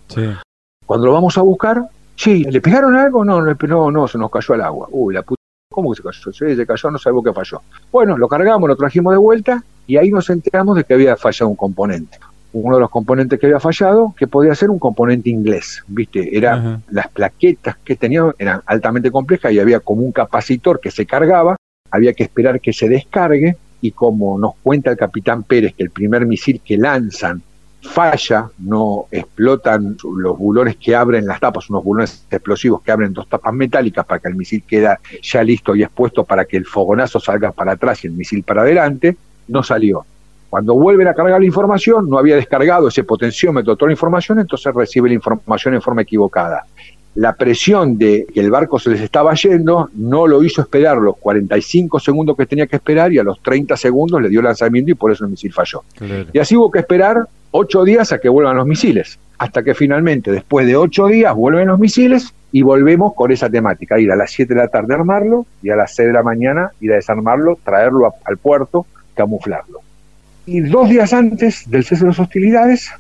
Cuando lo vamos a buscar, sí, ¿le pegaron algo? No, no, no, se nos cayó al agua. Uy, la puta, ¿cómo que se cayó? Sí, se cayó, no sabemos qué falló. Bueno, lo cargamos, lo trajimos de vuelta y ahí nos enteramos de que había fallado un componente. Uno de los componentes que había fallado, que podía ser un componente inglés, ¿viste? Era, las plaquetas que tenían eran altamente complejas y había como un capacitor que se cargaba, había que esperar que se descargue y como nos cuenta el capitán Pérez que el primer misil que lanzan falla, no explotan los bulones que abren las tapas, unos bulones explosivos que abren dos tapas metálicas para que el misil queda ya listo y expuesto para que el fogonazo salga para atrás y el misil para adelante, no salió. Cuando vuelven a cargar la información, no había descargado ese potenciómetro toda la información, entonces recibe la información en forma equivocada. La presión de que el barco se les estaba yendo no lo hizo esperar los 45 segundos que tenía que esperar y a los 30 segundos le dio lanzamiento y por eso el misil falló. Y así hubo que esperar ocho días a que vuelvan los misiles, hasta que finalmente, después de ocho días, vuelven los misiles y volvemos con esa temática, ir a las 7 de la tarde a armarlo y a las 6 de la mañana ir a desarmarlo, traerlo al puerto, camuflarlo. Y dos días antes del cese de las hostilidades,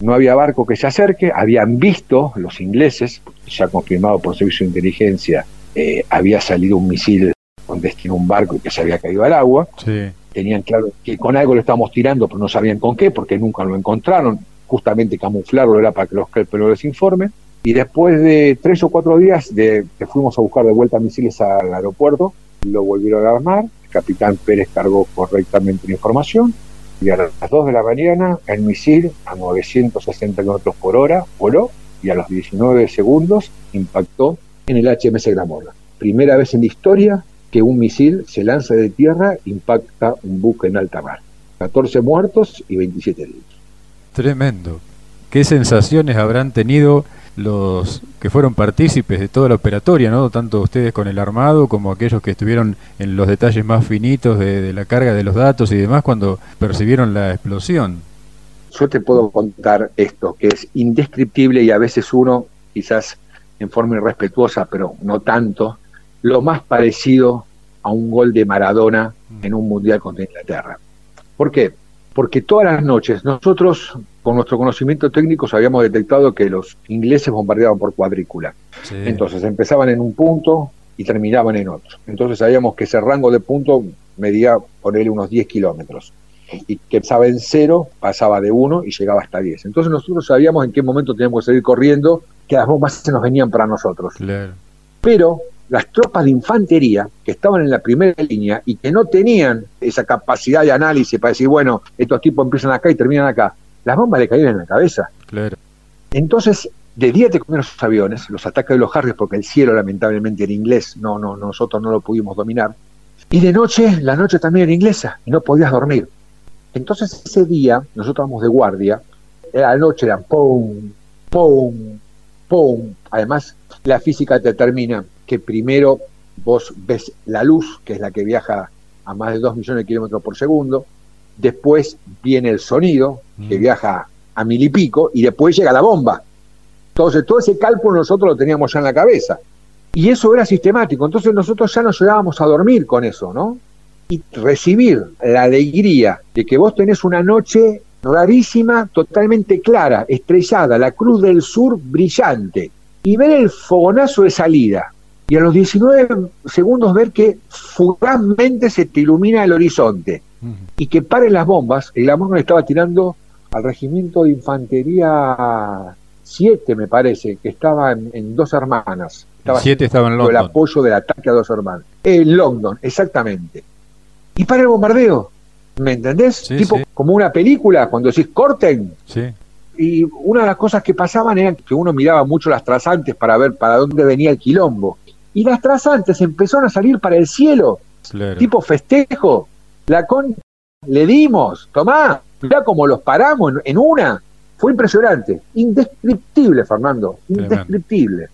no había barco que se acerque, habían visto los ingleses, ya confirmado por servicio de inteligencia, eh, había salido un misil con destino a un barco y que se había caído al agua. Sí tenían claro que con algo lo estábamos tirando, pero no sabían con qué, porque nunca lo encontraron. Justamente camuflarlo era para que los no les informen. Y después de tres o cuatro días de que fuimos a buscar de vuelta misiles al aeropuerto, lo volvieron a armar. El capitán Pérez cargó correctamente la información. Y a las 2 de la mañana, el misil a 960 kilómetros por hora voló y a los 19 segundos impactó en el HMS Gramorra. Primera vez en la historia que un misil se lanza de tierra, impacta un buque en alta mar. 14 muertos y 27 heridos. Tremendo. ¿Qué sensaciones habrán tenido los que fueron partícipes de toda la operatoria, ¿no? tanto ustedes con el armado como aquellos que estuvieron en los detalles más finitos de, la carga de los datos y demás cuando percibieron la explosión? Yo te puedo contar esto, que es indescriptible y a veces uno, quizás en forma irrespetuosa, pero no tanto, lo más parecido a un gol de Maradona en un mundial contra Inglaterra. ¿Por qué? Porque todas las noches nosotros, con nuestro conocimiento técnico, habíamos detectado que los ingleses bombardeaban por cuadrícula. Entonces empezaban en un punto y terminaban en otro. Entonces sabíamos que ese rango de punto medía, por él, unos 10 kilómetros. Y que empezaba en cero, pasaba de uno y llegaba hasta 10. Entonces nosotros sabíamos en qué momento teníamos que seguir corriendo, que las bombas se nos venían para nosotros. Pero las tropas de infantería que estaban en la primera línea y que no tenían esa capacidad de análisis para decir, bueno, estos tipos empiezan acá y terminan acá, las bombas le caían en la cabeza. Claro. Entonces, de día te comieron los aviones, los ataques de los Harriers, porque el cielo lamentablemente era inglés, no, no, nosotros no lo pudimos dominar. Y de noche, la noche también era inglesa y no podías dormir. Entonces ese día, nosotros vamos de guardia, la noche eran pum, pum, pum. Además, la física te determina que primero vos ves la luz, que es la que viaja a más de 2 millones de kilómetros por segundo, después viene el sonido, que mm. viaja a mil y pico, y después llega la bomba. Entonces, todo ese cálculo nosotros lo teníamos ya en la cabeza. Y eso era sistemático. Entonces, nosotros ya nos llegábamos a dormir con eso, ¿no? Y recibir la alegría de que vos tenés una noche rarísima, totalmente clara, estrellada, la cruz del sur brillante, y ver el fogonazo de salida, y a los 19 segundos ver que fugazmente se te ilumina el horizonte y que paren las bombas, el amor le estaba tirando al regimiento de infantería 7, me parece, que estaba en, Dos Hermanas. Estaba 7 estaba en London. El apoyo del ataque a Dos Hermanas. En London, exactamente. Y para el bombardeo, ¿me entendés? tipo como una película, cuando decís corten. Sí y una de las cosas que pasaban era que uno miraba mucho las trazantes para ver para dónde venía el quilombo y las trazantes empezaron a salir para el cielo, tipo festejo. La con le dimos, tomá, mirá cómo los paramos en, una. Fue impresionante, indescriptible, Fernando, indescriptible.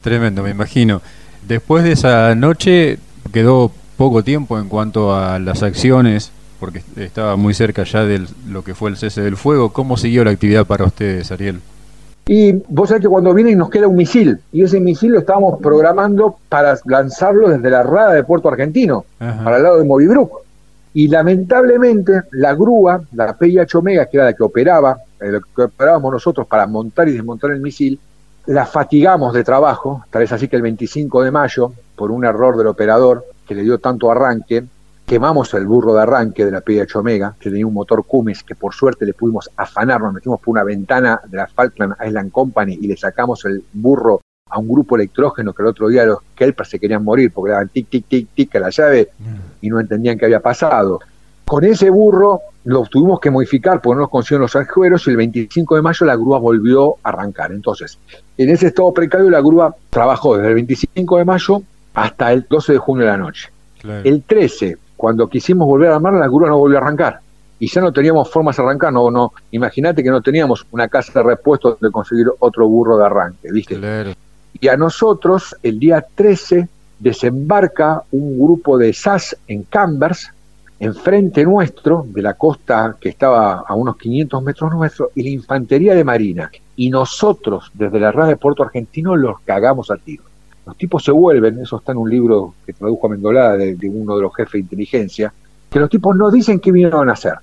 Tremendo, me imagino. Después de esa noche quedó poco tiempo en cuanto a las acciones, porque estaba muy cerca ya de lo que fue el cese del fuego. ¿Cómo siguió la actividad para ustedes, Ariel? Y vos sabés que cuando viene nos queda un misil, y ese misil lo estábamos programando para lanzarlo desde la rada de Puerto Argentino, para el lado de Movibruc. Y lamentablemente la grúa, la PIH Omega, que era la que operaba, eh, lo que operábamos nosotros para montar y desmontar el misil, la fatigamos de trabajo, tal vez así que el 25 de mayo, por un error del operador que le dio tanto arranque, quemamos el burro de arranque de la PH Omega, que tenía un motor Cummins que por suerte le pudimos afanar, nos metimos por una ventana de la Falkland Island Company y le sacamos el burro a un grupo electrógeno que el otro día los Kelpers se querían morir porque daban tic, tic, tic, tic a la llave y no entendían qué había pasado. Con ese burro lo tuvimos que modificar porque no nos consiguieron los arjueros y el 25 de mayo la grúa volvió a arrancar. Entonces, en ese estado precario la grúa trabajó desde el 25 de mayo hasta el 12 de junio de la noche. El 13 cuando quisimos volver a armar, la grúa no volvió a arrancar. Y ya no teníamos formas de arrancar, no, no. Imagínate que no teníamos una casa de repuesto de conseguir otro burro de arranque, ¿viste? Y a nosotros, el día 13, desembarca un grupo de SAS en Cambers, enfrente nuestro, de la costa que estaba a unos 500 metros nuestro, y la infantería de marina. Y nosotros, desde la radio de Puerto Argentino, los cagamos a tiro. Los tipos se vuelven, eso está en un libro que tradujo a Mendolada de, uno de los jefes de inteligencia, que los tipos no dicen qué vinieron a hacer.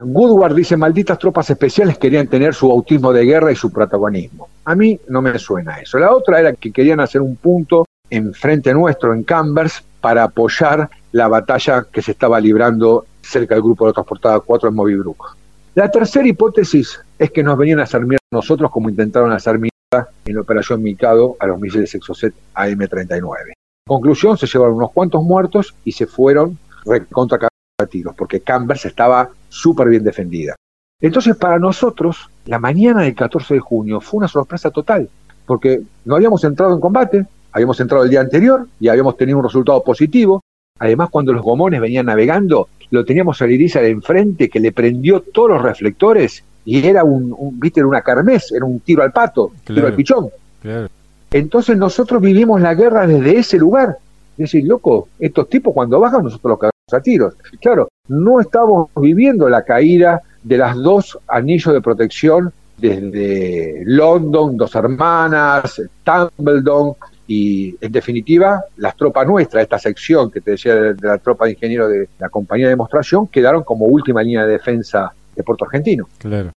Woodward dice, malditas tropas especiales querían tener su bautismo de guerra y su protagonismo. A mí no me suena eso. La otra era que querían hacer un punto en frente nuestro, en Cambers, para apoyar la batalla que se estaba librando cerca del grupo de transportada 4 en Movibrook. La tercera hipótesis es que nos venían a hacer mierda nosotros como intentaron hacer mierda en la operación Mikado a los misiles Exocet AM-39. Conclusión, se llevaron unos cuantos muertos y se fueron recontra a tiros, porque Cambers estaba súper bien defendida. Entonces, para nosotros, la mañana del 14 de junio fue una sorpresa total, porque no habíamos entrado en combate, habíamos entrado el día anterior y habíamos tenido un resultado positivo. Además, cuando los gomones venían navegando, lo teníamos a Liriza de enfrente que le prendió todos los reflectores y era un, viste, era una carmes, era un tiro al pato, tiro al pichón. Entonces nosotros vivimos la guerra desde ese lugar. Es decir, loco, estos tipos cuando bajan nosotros los cagamos a tiros. Claro, no estamos viviendo la caída de las dos anillos de protección desde London, Dos Hermanas, Tumbledon y en definitiva las tropas nuestras, esta sección que te decía de, de la tropa de ingenieros de la compañía de demostración, quedaron como última línea de defensa de Puerto Argentino. Claro.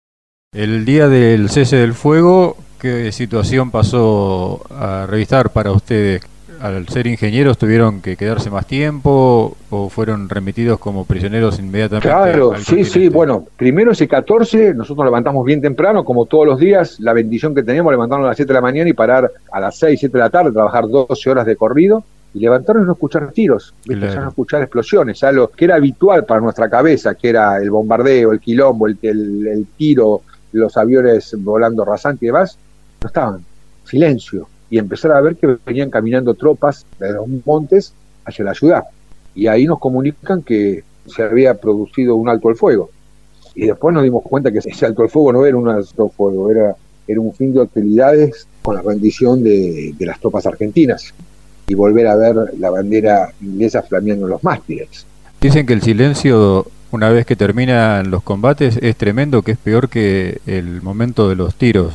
El día del cese del fuego, ¿qué situación pasó a revisar para ustedes? Al ser ingenieros, ¿tuvieron que quedarse más tiempo o fueron remitidos como prisioneros inmediatamente? Claro, sí, sí. Bueno, primero ese 14, nosotros levantamos bien temprano, como todos los días. La bendición que teníamos, levantarnos a las 7 de la mañana y parar a las 6, 7 de la tarde, trabajar 12 horas de corrido y levantaron y no escuchar tiros, empezaron a escuchar explosiones, algo que era habitual para nuestra cabeza, que era el bombardeo, el quilombo, el, el, el tiro, los aviones volando rasante y demás, no estaban. Silencio. Y empezar a ver que venían caminando tropas de los montes hacia la ciudad. Y ahí nos comunican que se había producido un alto al fuego. Y después nos dimos cuenta que ese alto al fuego no era un alto al fuego, era, era un fin de hostilidades con la rendición de, de las tropas argentinas y volver a ver la bandera inglesa flameando en los mástiles. Dicen que el silencio una vez que terminan los combates es tremendo, que es peor que el momento de los tiros.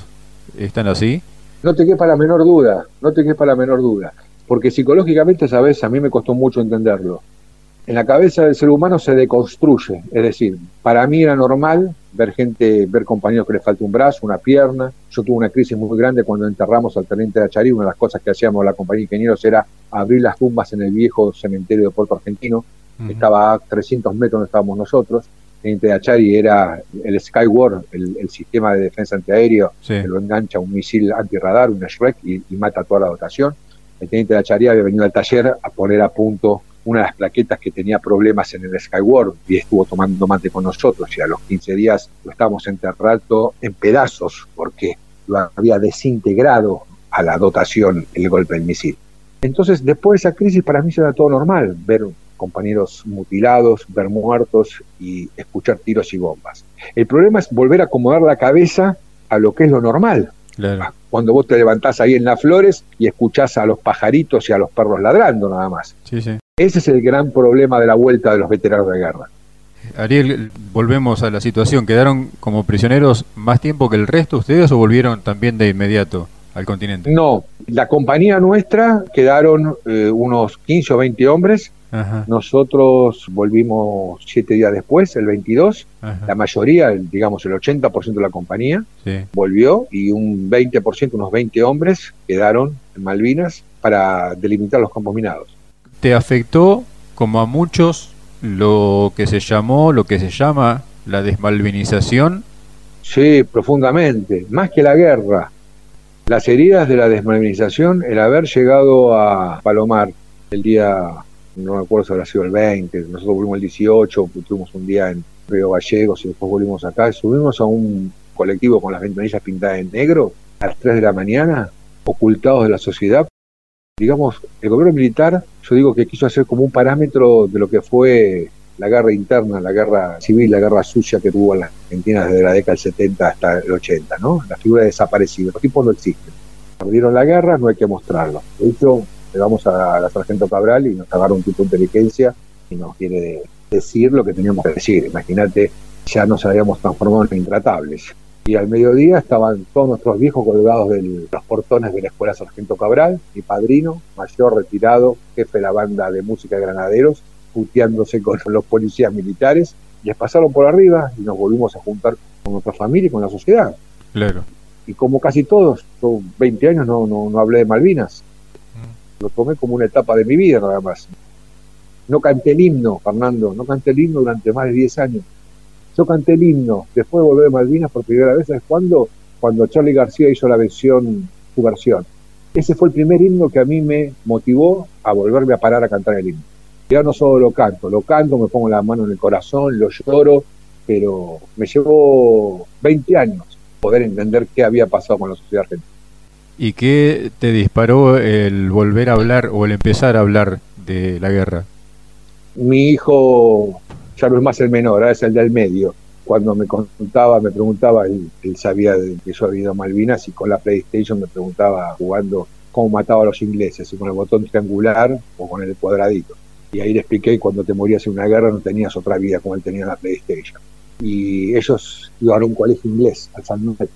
¿Están así? No te quepa la menor duda, no te quepa la menor duda. Porque psicológicamente, sabes, a mí me costó mucho entenderlo. En la cabeza del ser humano se deconstruye. Es decir, para mí era normal ver gente, ver compañeros que les falta un brazo, una pierna. Yo tuve una crisis muy grande cuando enterramos al teniente de Acharí. Una de las cosas que hacíamos la compañía de ingenieros era abrir las tumbas en el viejo cementerio de Puerto Argentino estaba a 300 metros donde estábamos nosotros. El teniente de Achari era el Skyward, el, sistema de defensa antiaéreo, que lo engancha un misil antirradar, un Shrek, y, mata toda la dotación. El teniente de Achari había venido al taller a poner a punto una de las plaquetas que tenía problemas en el Skyward y estuvo tomando mate con nosotros y a los 15 días lo estábamos enterrando en pedazos porque lo había desintegrado a la dotación el golpe del misil. Entonces, después de esa crisis, para mí era todo normal ver compañeros mutilados, ver muertos y escuchar tiros y bombas. El problema es volver a acomodar la cabeza a lo que es lo normal. Cuando vos te levantás ahí en las flores y escuchás a los pajaritos y a los perros ladrando nada más. Ese es el gran problema de la vuelta de los veteranos de guerra. Ariel, volvemos a la situación. ¿Quedaron como prisioneros más tiempo que el resto ustedes o volvieron también de inmediato al continente? No, la compañía nuestra quedaron eh, unos 15 o 20 hombres nosotros volvimos siete días después, el 22. La mayoría, digamos el 80% de la compañía, volvió y un 20%, unos 20 hombres, quedaron en Malvinas para delimitar los campos minados. ¿Te afectó, como a muchos, lo que se llamó, lo que se llama la desmalvinización? Sí, profundamente, más que la guerra. Las heridas de la desmalvinización, el haber llegado a Palomar el día, no me acuerdo si habrá sido el 20, nosotros volvimos el 18, tuvimos un día en Río Gallegos y después volvimos acá, subimos a un colectivo con las ventanillas pintadas en negro a las 3 de la mañana, ocultados de la sociedad. Digamos, el gobierno militar, yo digo que quiso hacer como un parámetro de lo que fue la guerra interna, la guerra civil, la guerra sucia que tuvo en la Argentina desde la década del 70 hasta el 80, ¿no? La figura de desaparecida. Los tipos no existen. Perdieron la guerra, no hay que mostrarlo. De hecho, le vamos a la sargento Cabral y nos agarra un tipo de inteligencia y nos quiere decir lo que teníamos que decir. Imagínate, ya nos habíamos transformado en intratables. Y al mediodía estaban todos nuestros viejos colgados de los portones de la Escuela Sargento Cabral, mi padrino, mayor retirado, jefe de la banda de música de granaderos, puteándose con los policías militares, les pasaron por arriba y nos volvimos a juntar con nuestra familia y con la sociedad. Claro. Y como casi todos, 20 años no, no, no hablé de Malvinas. Lo tomé como una etapa de mi vida nada más. No canté el himno, Fernando, no canté el himno durante más de 10 años. Yo canté el himno después de volver de Malvinas por primera vez, ¿sabes cuándo? Cuando Charlie García hizo la versión, su versión. Ese fue el primer himno que a mí me motivó a volverme a parar a cantar el himno. Ya no solo lo canto, lo canto, me pongo la mano en el corazón, lo lloro, pero me llevó 20 años poder entender qué había pasado con la sociedad argentina. ¿Y qué te disparó el volver a hablar o el empezar a hablar de la guerra? Mi hijo ya no es más el menor, ahora es el del medio. Cuando me contaba, me preguntaba, él, él sabía que yo había ido a Malvinas y con la PlayStation me preguntaba jugando cómo mataba a los ingleses, si con el botón triangular o con el cuadradito. Y ahí le expliqué cuando te morías en una guerra no tenías otra vida como él tenía en la PlayStation. Y ellos iban a un colegio inglés, al San Norte.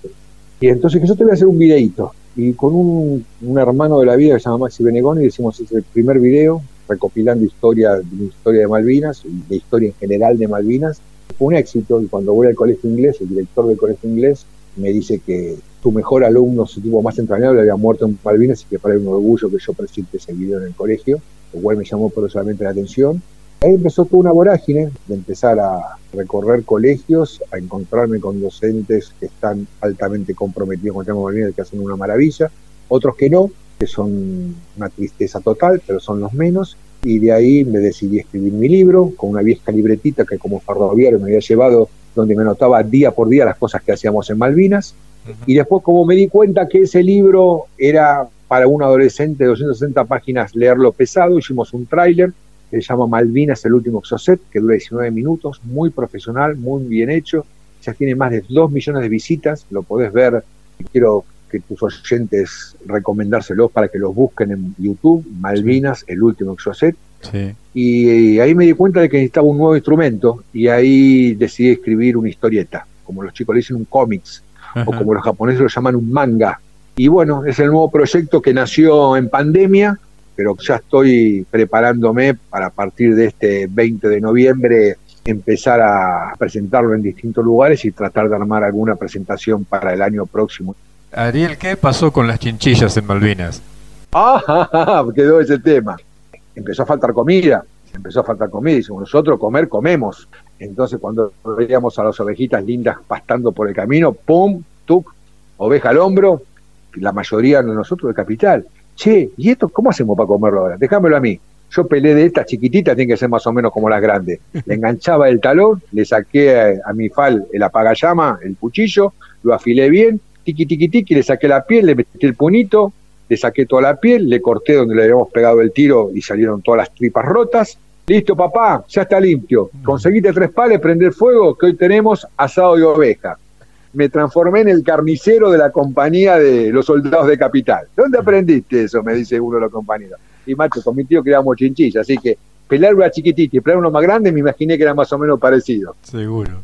Y entonces que yo te voy a hacer un videito. Y con un, un hermano de la vida que se llama Maxi Benegoni, hicimos ese primer video recopilando historia, historia de Malvinas, de historia en general de Malvinas. Fue un éxito y cuando voy al colegio inglés, el director del colegio inglés me dice que su mejor alumno, su tipo más entrañable, había muerto en Malvinas y que para él un orgullo que yo presente ese video en el colegio lo cual me llamó poderosamente la atención. Ahí empezó toda una vorágine de empezar a recorrer colegios, a encontrarme con docentes que están altamente comprometidos con el tema Malvinas, que hacen una maravilla, otros que no, que son una tristeza total, pero son los menos. Y de ahí me decidí escribir mi libro con una vieja libretita que como ferroviario me había llevado, donde me anotaba día por día las cosas que hacíamos en Malvinas. Y después como me di cuenta que ese libro era para un adolescente de 260 páginas leerlo pesado, hicimos un tráiler que se llama Malvinas, el último exocet, que dura 19 minutos, muy profesional, muy bien hecho, ya tiene más de 2 millones de visitas, lo podés ver, quiero que tus oyentes recomendárselos para que los busquen en YouTube, Malvinas, el último exocet. Y, ahí me di cuenta de que necesitaba un nuevo instrumento y ahí decidí escribir una historieta, como los chicos le dicen un cómics, o como los japoneses lo llaman un manga, y bueno, es el nuevo proyecto que nació en pandemia, pero ya estoy preparándome para a partir de este 20 de noviembre empezar a presentarlo en distintos lugares y tratar de armar alguna presentación para el año próximo. Ariel, ¿qué pasó con las chinchillas en Malvinas? Ah, quedó ese tema. Empezó a faltar comida, empezó a faltar comida, y nosotros comer, comemos. Entonces cuando veíamos a las ovejitas lindas pastando por el camino, ¡pum! ¡tuc! Oveja al hombro, la mayoría de nosotros de capital. Che, ¿y esto cómo hacemos para comerlo ahora? Déjamelo a mí. Yo peleé de estas chiquititas, tienen que ser más o menos como las grandes. Le enganchaba el talón, le saqué a, mi fal el apagallama, el cuchillo, lo afilé bien, tiqui tiqui tiqui, le saqué la piel, le metí el punito, le saqué toda la piel, le corté donde le habíamos pegado el tiro y salieron todas las tripas rotas. Listo, papá, ya está limpio. Conseguiste tres pales, prender fuego, que hoy tenemos asado de oveja me transformé en el carnicero de la compañía de los soldados de capital. ¿Dónde aprendiste eso? Me dice uno de los compañeros. Y macho, con mi tío creamos chinchillas, así que pelar una chiquitita y pelar uno más grande, me imaginé que era más o menos parecido. Seguro.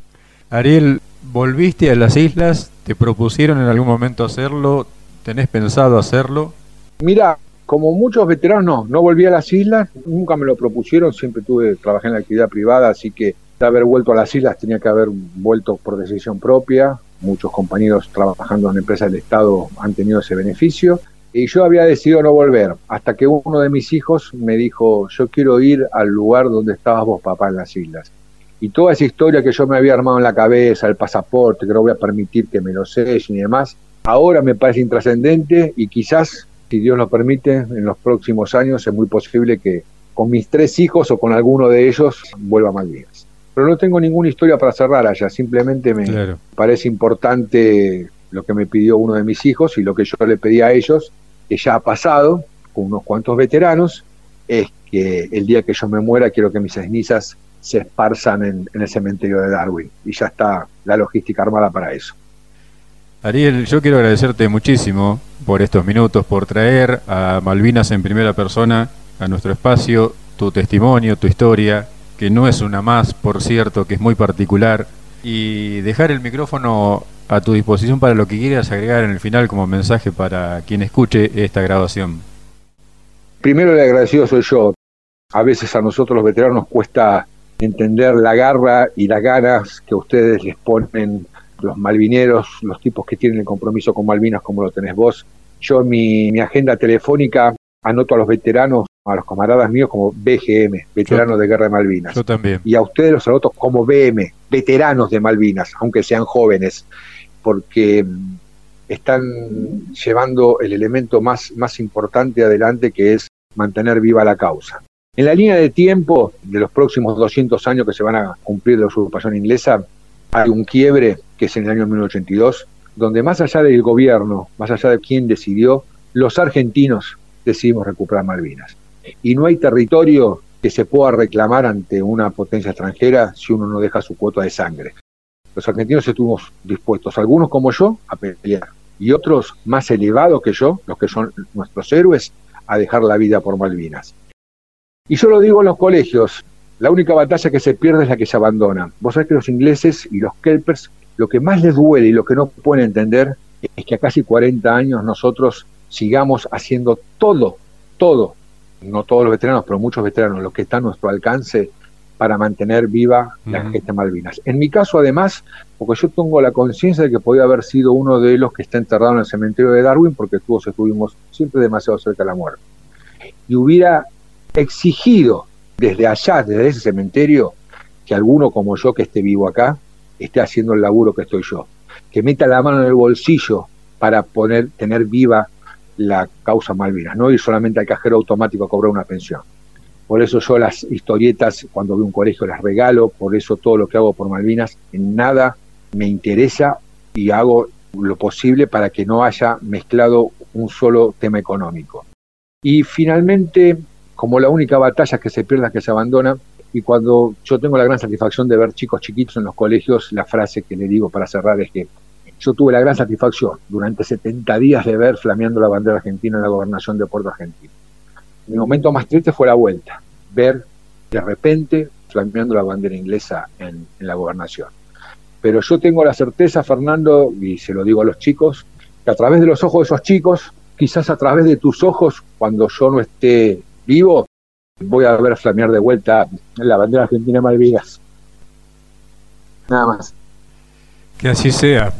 Ariel, ¿volviste a las islas? ¿Te propusieron en algún momento hacerlo? ¿Tenés pensado hacerlo? Mira, como muchos veteranos, no, no volví a las islas, nunca me lo propusieron, siempre tuve, trabajé en la actividad privada, así que de haber vuelto a las islas tenía que haber vuelto por decisión propia, muchos compañeros trabajando en empresas del Estado han tenido ese beneficio. Y yo había decidido no volver, hasta que uno de mis hijos me dijo, yo quiero ir al lugar donde estabas vos, papá, en las islas. Y toda esa historia que yo me había armado en la cabeza, el pasaporte, que no voy a permitir que me lo sellen y demás, ahora me parece intrascendente y quizás, si Dios lo permite, en los próximos años es muy posible que con mis tres hijos o con alguno de ellos vuelva a Malvinas. Pero no tengo ninguna historia para cerrar allá, simplemente me parece importante lo que me pidió uno de mis hijos y lo que yo le pedí a ellos, que ya ha pasado con unos cuantos veteranos, es que el día que yo me muera quiero que mis cenizas se esparzan en, en el cementerio de Darwin y ya está la logística armada para eso. Ariel, yo quiero agradecerte muchísimo por estos minutos, por traer a Malvinas en primera persona a nuestro espacio, tu testimonio, tu historia, que no es una más, por cierto, que es muy particular, y dejar el micrófono a tu disposición para lo que quieras agregar en el final como mensaje para quien escuche esta grabación. Primero el agradecido soy yo. A veces a nosotros los veteranos nos cuesta entender la garra y las ganas que ustedes les ponen los malvineros, los tipos que tienen el compromiso con Malvinas como lo tenés vos. Yo en mi agenda telefónica anoto a los veteranos a los camaradas míos como BGM, veteranos de guerra de Malvinas. Yo también. Y a ustedes los anoto como BM, veteranos de Malvinas, aunque sean jóvenes, porque mm, están llevando el elemento más, más importante adelante que es mantener viva la causa. En la línea de tiempo de los próximos 200 años que se van a cumplir de la usurpación inglesa, hay un quiebre que es en el año 1982, donde más allá del gobierno, más allá de quién decidió, los argentinos decidimos recuperar Malvinas y no hay territorio que se pueda reclamar ante una potencia extranjera si uno no deja su cuota de sangre. Los argentinos estuvimos dispuestos, algunos como yo, a pelear y otros más elevados que yo, los que son nuestros héroes, a dejar la vida por Malvinas. Y yo lo digo en los colegios, la única batalla que se pierde es la que se abandona. Vos sabés que los ingleses y los kelpers, lo que más les duele y lo que no pueden entender es que a casi 40 años nosotros sigamos haciendo todo, todo no todos los veteranos, pero muchos veteranos, los que están a nuestro alcance para mantener viva la gesta Malvinas. En mi caso, además, porque yo tengo la conciencia de que podía haber sido uno de los que está enterrado en el cementerio de Darwin, porque todos estuvimos siempre demasiado cerca de la muerte. Y hubiera exigido desde allá, desde ese cementerio, que alguno como yo que esté vivo acá, esté haciendo el laburo que estoy yo. Que meta la mano en el bolsillo para poner, tener viva la causa Malvinas, no ir solamente al cajero automático a cobrar una pensión. Por eso yo las historietas, cuando veo un colegio, las regalo, por eso todo lo que hago por Malvinas, en nada me interesa y hago lo posible para que no haya mezclado un solo tema económico. Y finalmente, como la única batalla que se pierde es que se abandona, y cuando yo tengo la gran satisfacción de ver chicos chiquitos en los colegios, la frase que le digo para cerrar es que yo tuve la gran satisfacción durante 70 días de ver flameando la bandera argentina en la gobernación de Puerto Argentino. Mi momento más triste fue la vuelta, ver de repente flameando la bandera inglesa en, en la gobernación. Pero yo tengo la certeza, Fernando, y se lo digo a los chicos, que a través de los ojos de esos chicos, quizás a través de tus ojos, cuando yo no esté vivo, voy a ver flamear de vuelta la bandera argentina Malvinas. Nada más. Que así sea.